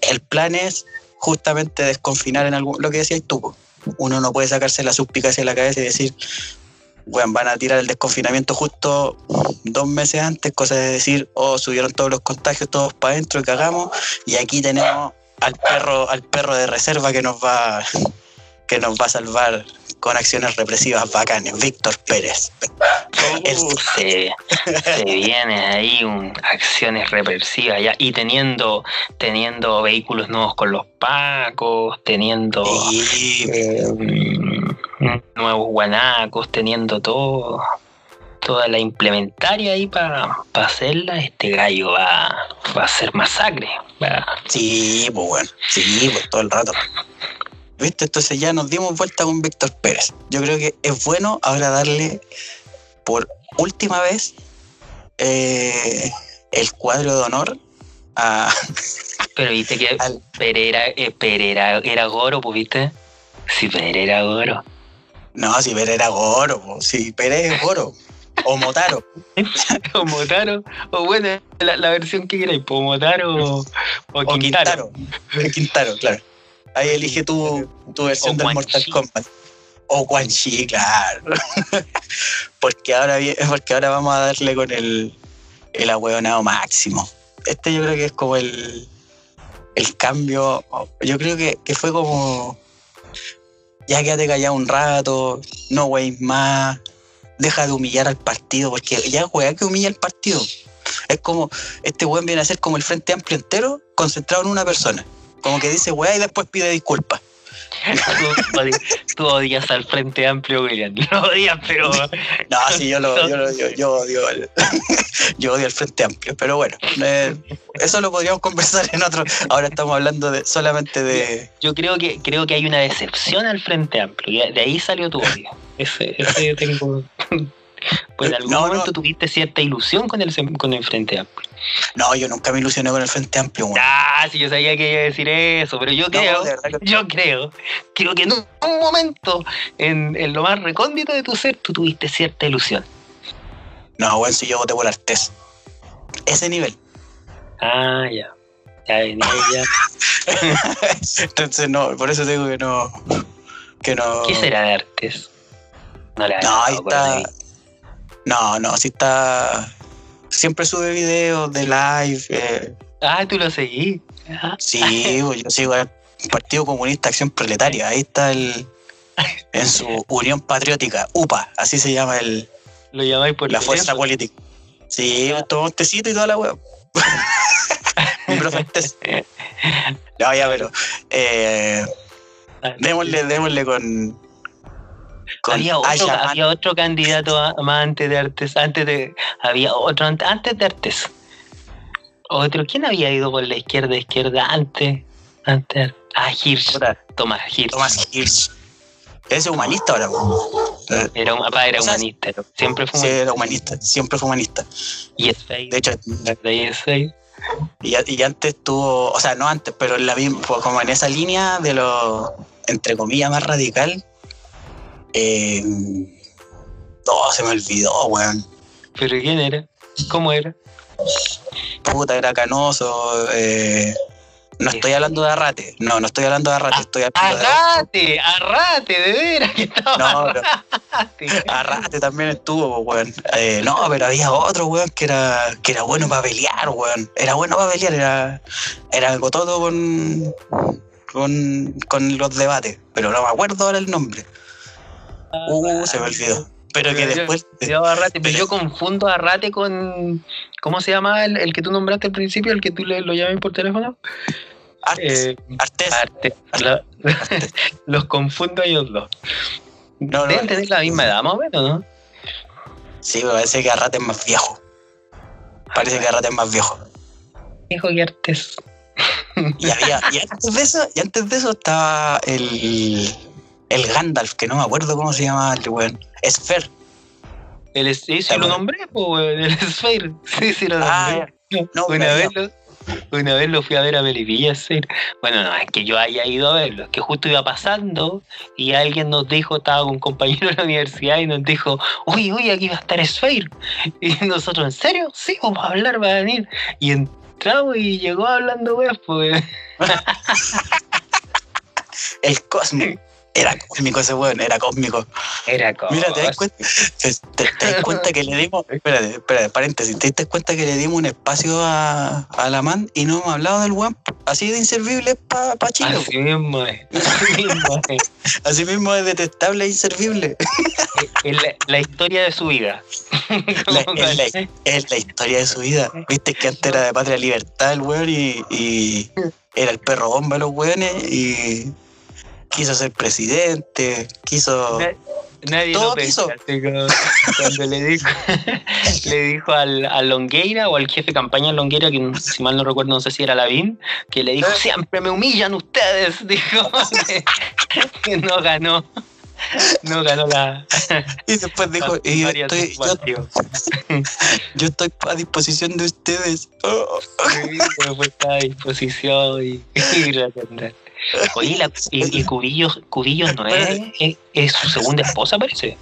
el plan es justamente desconfinar en algún, lo que decías tú, uno no puede sacarse la suspicacia de la cabeza y decir, bueno, van a tirar el desconfinamiento justo dos meses antes, cosa de decir, oh, subieron todos los contagios, todos para adentro y cagamos, y aquí tenemos al perro, al perro de reserva que nos va, que nos va a salvar con acciones represivas bacanes, Víctor Pérez. Uh, se, se viene ahí un, acciones represivas ya y teniendo teniendo vehículos nuevos con los pacos teniendo y eh, mm, nuevos guanacos teniendo todo toda la implementaria ahí para hacerla este gallo va, va a hacer masacre va- sí, pues bueno, sí, pues todo el rato. ¿Viste? Entonces ya nos dimos vuelta con Víctor Pérez. Yo creo que es bueno ahora darle por última vez eh, el cuadro de honor a, pero viste que al- Pereira, eh, Pereira era Goro pues viste si Pereira era Goro No, si Pérez era Goro, po. si Pérez es Goro. O Motaro. o Motaro, o bueno, la, la versión que queráis, po, Motaro o, o O Quintaro. Quintaro. Quintaro, claro. Ahí elige tu, tu versión O del Mortal Chi. Kombat. O Quan Chi, claro. porque, ahora, porque ahora vamos a darle con el, el ahueonado máximo. Este yo creo que es como el, el cambio. Yo creo que, que fue como. Ya quédate callado un rato, no weis más, deja de humillar al partido, porque ya weá que humilla al partido. Es como, este weón viene a ser como el Frente Amplio entero, concentrado en una persona. Como que dice weá y después pide disculpas. Tú, odias, tú odias al Frente Amplio, William. Lo odias, pero. No, sí, yo, lo, yo, lo- yo, yo odio el, yo odio el Frente Amplio, pero bueno, eh, eso lo podríamos conversar en otro. Ahora estamos hablando de solamente de. Yo creo que creo que hay una decepción al Frente Amplio. y De ahí salió tu odio. Ese, ese yo tengo. Pues en algún No, no. momento tuviste cierta ilusión con el, con el Frente Amplio. No, yo nunca me ilusioné con el Frente Amplio, weón. Ah, sí, yo sabía que iba a decir eso, pero yo No, creo, que- yo creo, creo que en un, momento, en, en lo más recóndito de tu ser, tú tuviste cierta ilusión. No, weón, si yo voté por Artés. Ese nivel. Ah, ya. Ya ya. Entonces, no, por eso digo que no. Que no. ¿Qué será de artes? No le No, ahí está. No, no, sí está. Siempre sube videos de live. eh, Ah, tú lo seguí. Ah, Sí, yo sigo al Partido Comunista Acción Proletaria. Ahí está el. En su Unión Patriótica, UPA, así se llama el, lo llamáis por la fuerza política. Sí, pues, toma un tecito y toda la Tess. No, ya, pero. Eh, Ah, démosle, démosle con. Había otro, había otro candidato a- más antes de Artes, antes de, había otro ante- antes de Artes. Otro, ¿quién había ido por la izquierda, izquierda antes? Antes, ah, Hirsch, Tomás Hirsch. Tomás Hirsch. Ese es humanista ahora. Eh, Era papá, era O sea, humanista, siempre fue Sí, humanista. era humanista, siempre fue humanista. Y es. De hecho, de y, y antes tuvo, o sea, no antes, pero en la misma, pues, como en esa línea de lo, entre comillas, más radical. Eh, no, se me olvidó, weón. ¿Pero quién era? ¿Cómo era? Puta, era canoso. eh, no estoy hablando de Arrate. No, no estoy hablando de Arrate, estoy hablando de. ¡Arrate! ¡Arrate! De veras que estaba No, Arrate. Arrate también estuvo, pues, weón. Eh, no, pero había otro, weón, que era, que era bueno para pelear, weón. Era bueno para pelear, era, era cototo con, con, con los debates. Pero no me acuerdo ahora el nombre. Uh, se me olvidó. Pero que Yo- después. Yo, Arrate, pero yo confundo a Arrate con. ¿Cómo se llama el, el que tú nombraste al principio, el que tú le, lo llamas por teléfono? Artes. Eh, Artes. Arte. Lo- los confundo a ellos dos. No, no, Deben tener la misma edad, más o menos, ¿no? Sí, me parece que Arrate es más viejo. Parece que Arrate es más viejo. Hijo que artes. Y había, y antes de eso, y antes de eso estaba el, el Gandalf, que no me acuerdo cómo se llama el weón. Esfer. El, sí, sí lo nombré, pues, el Sphere. Sí, sí lo Ah, nombré. No, una, vez lo, una vez lo fui a ver a Melipilla, sí. Bueno, no es que yo haya ido a verlo, es que justo iba pasando y alguien nos dijo, estaba con un compañero de la universidad y nos dijo, uy, uy, aquí va a estar Sphere. Y nosotros, ¿en serio? Sí, vamos a hablar, va a venir. Y entramos y llegó hablando, weón, pues. El Cosmo. Era cósmico ese weón, era cósmico. Era como. Mira, te das cuenta, te, te- te das cuenta que le dimos, espérate, espérate, paréntesis, te das cuenta que le dimos un espacio a, a la man y no hemos hablado del weón así de inservible para pa Chile. Así mismo es. Así mismo es. Así mismo es detestable e inservible. Es la, la historia de su vida. La- es, la, es la historia de su vida. Viste que antes era de patria libertad el weón y, y era el perro bomba de los weones y quiso ser presidente, quiso... Na- Nadie Todo lo quiso. pensó. como Cuando le dijo, le dijo al, a Longueira o al jefe de campaña Longueira, que si mal no recuerdo, no sé si era Lavín, que le dijo: Eh. Siempre me humillan ustedes. Dijo que no ganó. No ganó la. Y después dijo, y yo estoy, yo, estoy a disposición de ustedes. Oh. Sí, pues, está a disposición y, y la tendrá. Oye, la- y, y Cubillos, Cubillos no es, es, es su segunda esposa, parece.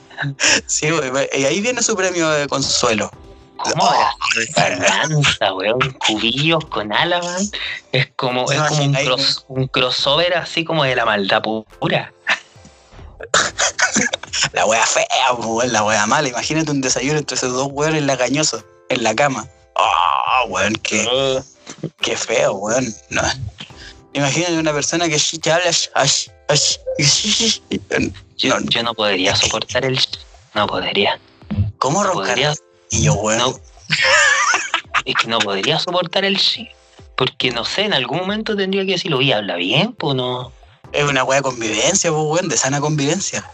Sí, y ahí viene su premio de consuelo. ¿Cómo lanza, weón? Cubillos con Alaman. Es como, es como un, cross- un crossover así como de la maldad pura. La wea fea, weón, la wea mala. Imagínate un desayuno entre esos dos weones lagañosos en la cama. Ah, weón, qué, qué feo, weón. No. Imagínate una persona que sí te habla. ash, ash, ash, Yo, No. yo no podría soportar el. No podría. ¿Cómo No podría. Y yo, weón. No. Es que no podría soportar el sí. Porque no sé, en algún momento tendría que decirlo, oye, habla bien, pues no. Es una wea de convivencia, pues, weón, de sana convivencia.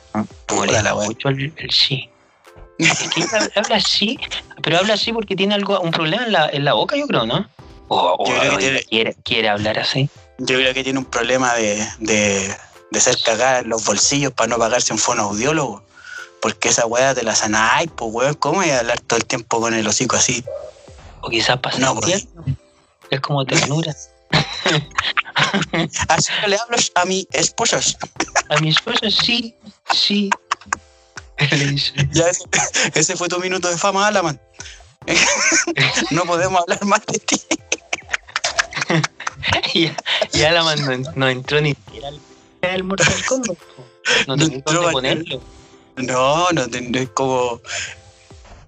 Puta molesta la wea. mucho el, el sí. Es que habla, así, pero habla así porque tiene algo, un problema en la, en la boca, yo creo, ¿no? O, o- Yo creo que o tiene- quiere, quiere hablar así. Yo creo que tiene un problema de, de, de ser cagada en los bolsillos para no pagarse un fonoaudiólogo. Porque esa weá te la sanáis, pues weón, ¿cómo voy a hablar todo el tiempo con el hocico así? O quizás pasa No, el pues. Es como ternura. Así que le hablo a mi esposa. A mi esposa sí, sí. Ya ese, ese fue tu minuto de fama, Alaman. no podemos hablar más de ti. ya, ya la man no, no entró ni siquiera al- al Mortal Kombat. No No entró al- ponerlo. No, no, es como.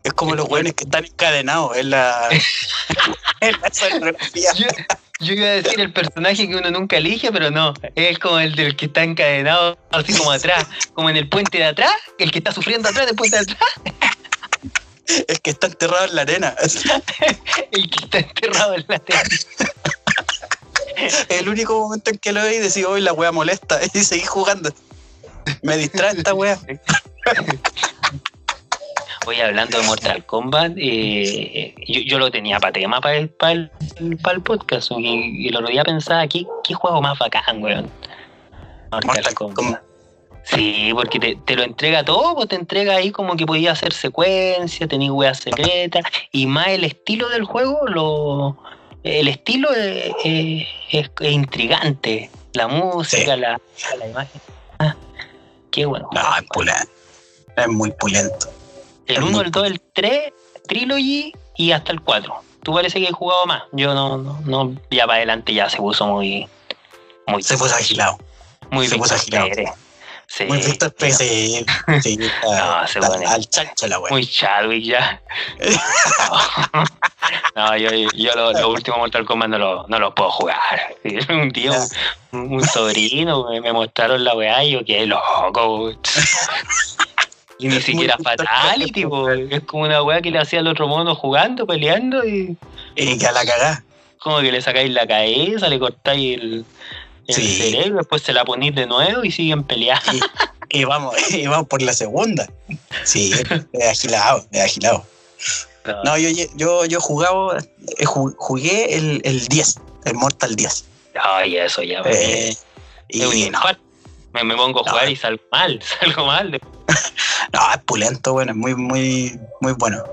Es como los weones que están encadenados en la. en la escenografía. Yo, iba a decir el personaje que uno nunca elige, pero no. Es como el del que está encadenado, así como atrás, como en el puente de atrás, el que está sufriendo atrás del puente de atrás, El que está enterrado en la arena. el que está enterrado en la tierra. El único momento en que lo veis y decís, hoy la wea molesta. Y seguís jugando. Me distrae esta wea. Oye, hablando de Mortal Kombat, eh, yo, yo lo tenía para tema para el, para el, para el podcast. Y, y el otro día pensaba, ¿qué, qué juego más bacán, weón? Mortal, Mortal Kombat. Kombat. Sí, porque te, te lo entrega todo, pues te entrega ahí como que podía hacer secuencia, tenía weas secretas, y más el estilo del juego, lo el estilo es, es- es- es intrigante. La música, Sí. la, la imagen. Ah, qué bueno. No, es pulento. Es muy pulento. El Es 1, muy el 2, el 3, Trilogy y hasta el 4. Tú parece que he jugado más. Yo no, no, no ya para adelante ya se puso muy. Muy, Se puso agilado. muy se puso agilado. Sí, Muy Víctor Pérez. Sí, sí, está, No, se está pone- al chancho la wea. muy Chadwick ya. no, yo, yo lo, lo último Mortal Kombat no lo, no lo puedo jugar. Un día un, un sobrino me, me mostraron la weá y yo quedé loco. Y ni siquiera fatality, po. es como una weá que le hacía al otro mono jugando, peleando y Y que a la cagá. como que le sacáis la cabeza, le cortáis el, el Sí. cerebro, después se la ponéis de nuevo y siguen peleando. Y, y vamos, y vamos por la segunda. Sí, es agilado, es agilado. No, yo, yo, yo jugaba, eh, ju- jugué el, el 10, el Mortal 10. Ay, eso ya. Eh, es un y infarto. Me, me pongo a No. jugar y salgo mal, salgo mal. no, es pulento, bueno, es muy, muy, muy bueno.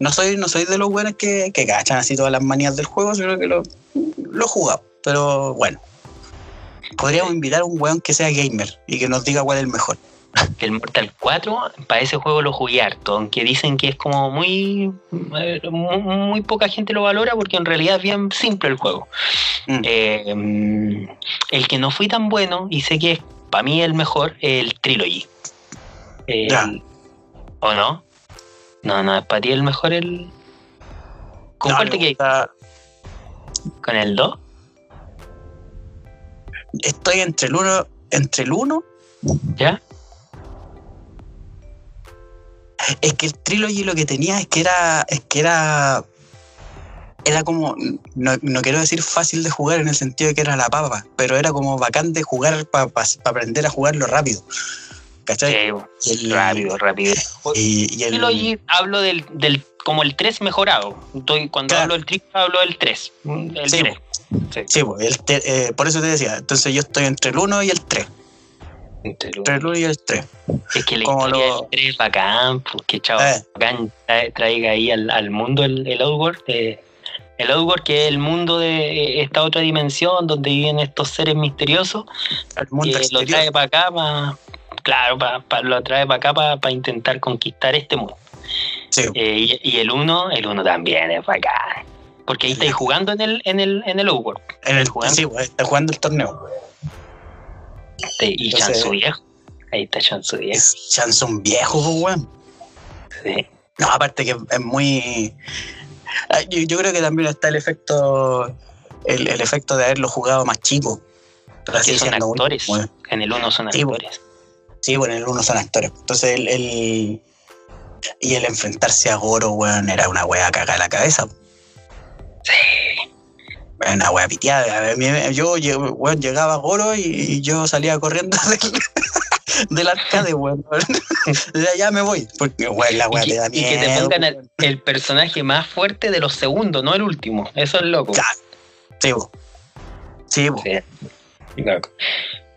No soy, no soy de los buenos que, que cachan así todas las manías del juego, sino que lo, lo he jugado. Pero bueno. Podríamos invitar a un weón que sea gamer y que nos diga cuál es el mejor. El Mortal 4, para ese juego lo jugué harto, aunque dicen que es como muy, eh, muy, muy poca gente lo valora porque en realidad es bien simple el juego. Mm. Eh, mm, el que no fui tan bueno y sé que es para mí el mejor, el Trilogy. El- Ya. ¿O no? No, no, es para ti el mejor el... ¿Con No, cuál te gusta- ¿Con el 2? Estoy entre el uno, entre el uno ¿Ya? Es que el trilogy lo que tenía es que era. Es que era. Era como. No, no quiero decir fácil de jugar en el sentido de que era la papa, pero era como bacán de jugar para aprender a jugarlo rápido. ¿Cachai? Sí, Y el- rápido, rápido. Y, y el, Trilogy hablo del, del como el 3 mejorado. Estoy, cuando Claro. hablo del triple hablo del 3. El Sí, 3. Sí. sí, pues, el te- eh, por eso te decía. Entonces yo estoy entre el 1 y el 3. Entre el uno Entre el 1 y el 3. Es que la Como historia lo- del 3 es bacán, pues que chavo, Eh. bacán trae- traiga ahí al, al mundo el, el Outworld. eh, el Outworld que es el mundo de esta otra dimensión donde viven estos seres misteriosos, El mundo que lo exterior. trae para acá, pa- claro, pa- pa- lo trae para acá para intentar conquistar este mundo. Sí, Eh, y, y el 1, el 1 también es bacán. Porque ahí estáis jugando en el, en el, en el Outworld. en el, jugando. sí, pues, está jugando el torneo. Y Chansu viejo. Ahí está Chansu viejo. Es Chanson viejo, pues, weón. Sí. No, aparte que es muy. Ah, Yo, yo creo que también está el efecto. El, el efecto de haberlo jugado más chico. Que son actores. bueno, En el 1 son Sí, po. actores. sí, bueno, en el uno son actores. Entonces el, el- Y el enfrentarse a Goro, weón, era una wea caga la cabeza. Sí. Era una wea piteada. Yo, lle- weón, llegaba a Goro y, y yo salía corriendo del, del arcade, weón. Ya, ya me voy. Porque, weón, la wea Y te da que, y que te pongan el, el personaje más fuerte de los segundos, no el último. Eso es loco. Claro. Sí, po. Sí, loco.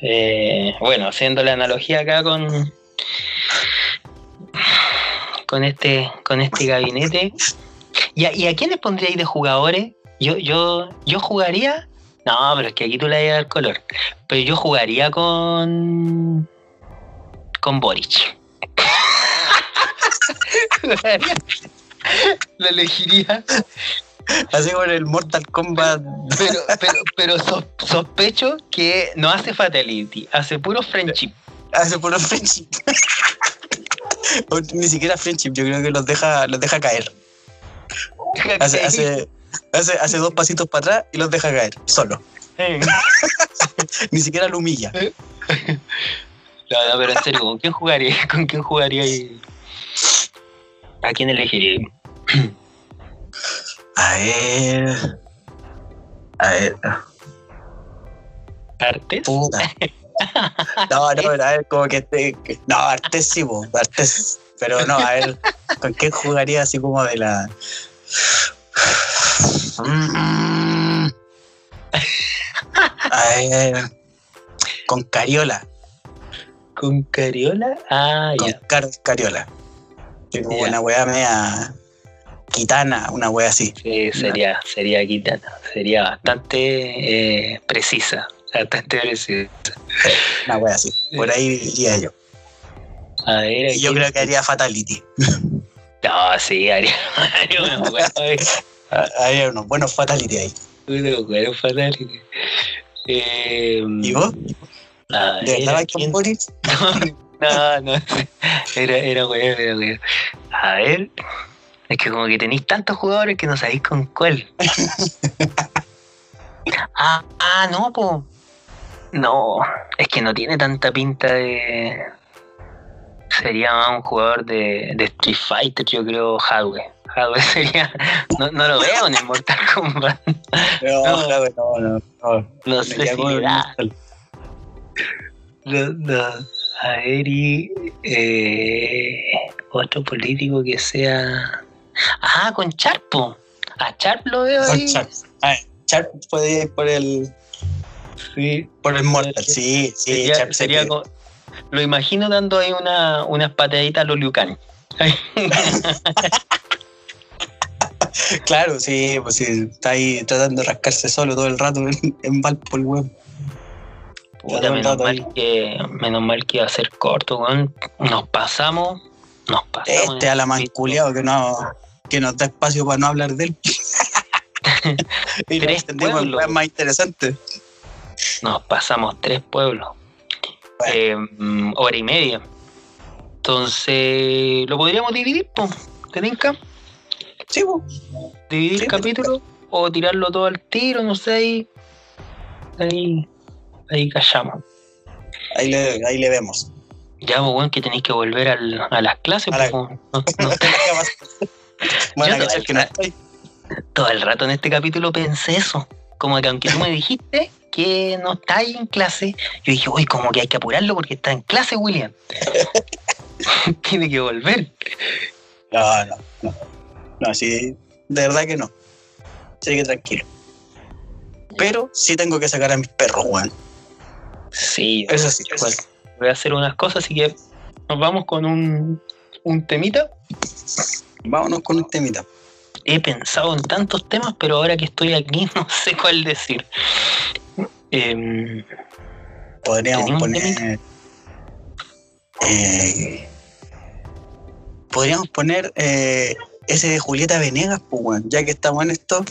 Eh, bueno, haciendo la analogía acá con con este con este gabinete. ¿Y a, y a quiénes pondríais de jugadores? Yo, yo, yo jugaría. No, pero es que aquí tú le vas a dar color. Pero yo jugaría con. Con Boric. Lo elegiría Así con el Mortal Kombat. pero, pero, pero sos- sospecho que no hace fatality, hace puro friendship. Hace puro friendship. Ni siquiera friendship, yo creo que los deja, los deja caer. Hace, hace, hace, hace dos pasitos para atrás y los deja caer, solo. Ni siquiera lo humilla. No, no, pero en serio, ¿con quién jugaría? ¿Con quién jugaría? y- ¿A quién elegiría? A ver. A ver. ¿Artes? Puta. No, no, pero a ver, como que este. No, Artes sí, po, Artes. Pero no, a ver, ¿con quién jugaría así como de la. Mm. A ver. Con Cariola. ¿Con Cariola? Ah, Con ya. Carlos Cariola. Sí, como Ya. una weá media. Gitana, una weá así. Sí, sería, sería Quitana. Sería bastante eh, precisa. Bastante precisa. Una weá así. Por ahí iría yo. A ver, yo creo que haría Fatality. No, sí, haría, haría una buena Haría unos buenos Fatality ahí. una buena fatality. Eh, ¿Y vos? A ¿De ver, verdad. Boris? No, no, era, era weón, era weón. A ver, es que como que tenéis tantos jugadores que no sabéis con cuál. ah, ah, no, po. No, es que no tiene tanta pinta de. Sería más un jugador de, de Street Fighter, yo creo, Hadwe. Hadwe sería. No, no lo veo en el Mortal Kombat. No, No. no, no, no. sé si da. No, no. A ver, y eh, otro político que sea. Ah, con Charpo. A Charp lo veo ahí. Sharp. Ah, puede ir por el, Sí, por el Mortal. Sí, sí, sería, sería Lo imagino dando ahí una, unas pataditas a los Liu Kang. Ay, Claro, sí, pues sí, está ahí tratando de rascarse solo todo el rato en, en Valpo el weón. Puta, el menos, mal que, menos mal que iba a ser corto, weón. Nos pasamos. Nos pasamos. Este Alamán culiao que no que nos da espacio para no hablar de él. y no Tres pueblos. más interesante. Nos pasamos tres pueblos. Bueno. Eh, mm, hora y media. Entonces, lo podríamos dividir, po. ¿Te tinca? Sí, pues. Dividir Sí, capítulo o tirarlo todo al tiro, no sé, ahí. Ahí, ahí callamos. Ahí le, ahí le vemos. Ya, pues, weón, que tenéis que volver al- a las clases, A la-. No- no- a Yo cachar que no estoy. todo el rato en este capítulo pensé eso. Como que aunque tú me dijiste que no está ahí en clase, yo dije, uy, como que hay que apurarlo porque está en clase, William. Tiene que volver. No, no, no. No, sí, de verdad que no. Así que tranquilo. Pero sí tengo que sacar a mis perros, weón. Sí, Eso sí. Bueno, voy a hacer unas cosas, así que nos vamos con un, un temita. Vámonos con un temita. He pensado en tantos temas, pero ahora que estoy aquí no sé cuál decir. Em, Podríamos ¿Tenemos un poner. eh, podríamos poner eh, ese de Julieta Venegas, pues, ya que estamos en esto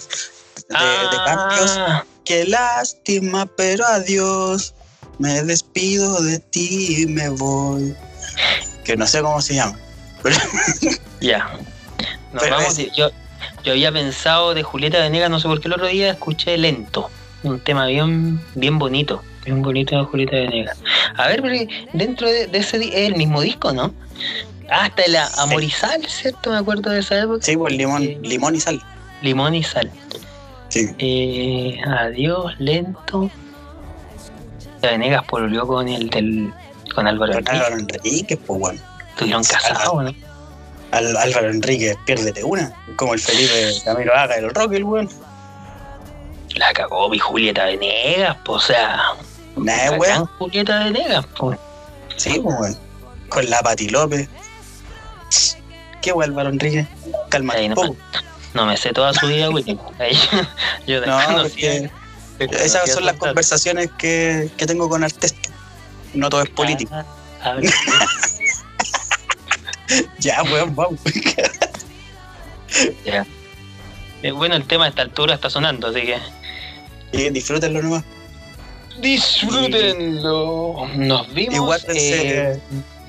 de, de cambios. ah, Qué lástima, pero adiós. Me despido de ti y me voy. Que no sé cómo se llama. Ya. Nos Pero vamos. es- Yo, yo había pensado de Julieta Venegas, no sé por qué el otro día escuché Lento. Un tema bien, bien bonito. Bien bonito de Julieta Venegas. A ver, dentro de, de ese es el mismo disco, ¿no? Hasta el Amor y Sal, ¿cierto? Me acuerdo de esa época. sí, pues limón, Sí. limón y sal. Limón y Sal. Sí. Eh, adiós, lento. Venegas volvió con el del. con Álvaro Enrique. Álvaro Enríquez, pues bueno. Estuvieron casados, ¿no? Al, Álvaro Enríquez, piérdete una. Como el Felipe Camilo Haga el Rock, el weón. La cagó mi Julieta Venegas, pues, o sea. Nah, la weón. Julieta Venegas, pues. Sí, pues weón. Con la Pati López. ¿Qué weón, Álvaro Enríquez? Calma no. No me sé toda su vida, Willy. Ahí, yo No, porque esas son las conversaciones que, que tengo con Artesta. No todo es político. Ah, a ver, Ya, weón, vamos. ya. Eh, bueno, el tema a esta altura está sonando, así que Y disfrútenlo nomás. disfrútenlo. Nos vimos. Guárdense, eh,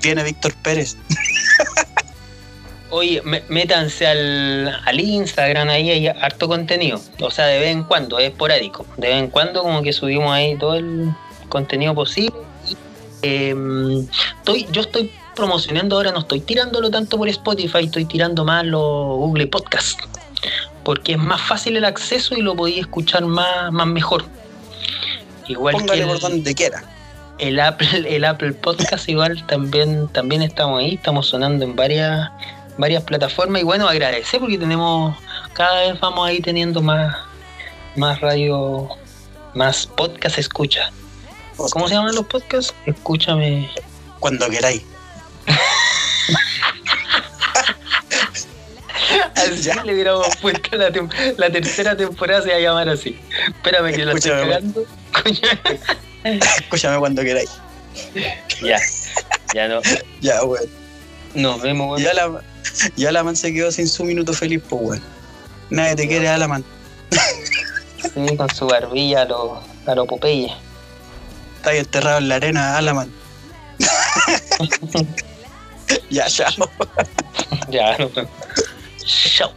viene Víctor Pérez. Oye, me- métanse al, al Instagram, ahí hay harto contenido. O sea, de vez en cuando, es esporádico. De vez en cuando como que subimos ahí todo el contenido posible. Y, em, estoy, yo estoy promocionando ahora, no estoy tirándolo tanto por Spotify, estoy tirando más los Google Podcast. Porque es más fácil el acceso y lo podía escuchar más, más mejor. Igual Póngale que por el- donde quiera. el Apple, el Apple Podcast igual también, también estamos ahí, estamos sonando en varias, varias plataformas y bueno, agradecer porque tenemos, cada vez vamos ahí teniendo más, más radio, más podcast escucha. ¿Cómo se llaman los podcasts? Escúchame. Cuando queráis. Así Ya. le hubiéramos puesto la, tem- la tercera temporada se va a llamar así. Espérame que la estoy Escúchame, cagando. Escúchame cuando queráis. ya, ya no. Ya, weón. Nos vemos, weón. Y Alaman, y Alaman se quedó sin su minuto feliz, pues, weón. Nadie te quiere, Alaman. Sí, con su barbilla a lo, a lo Popeye. Está ahí enterrado en la arena, Alaman. ya, chao. Ya, no. Chao.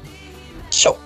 Chao.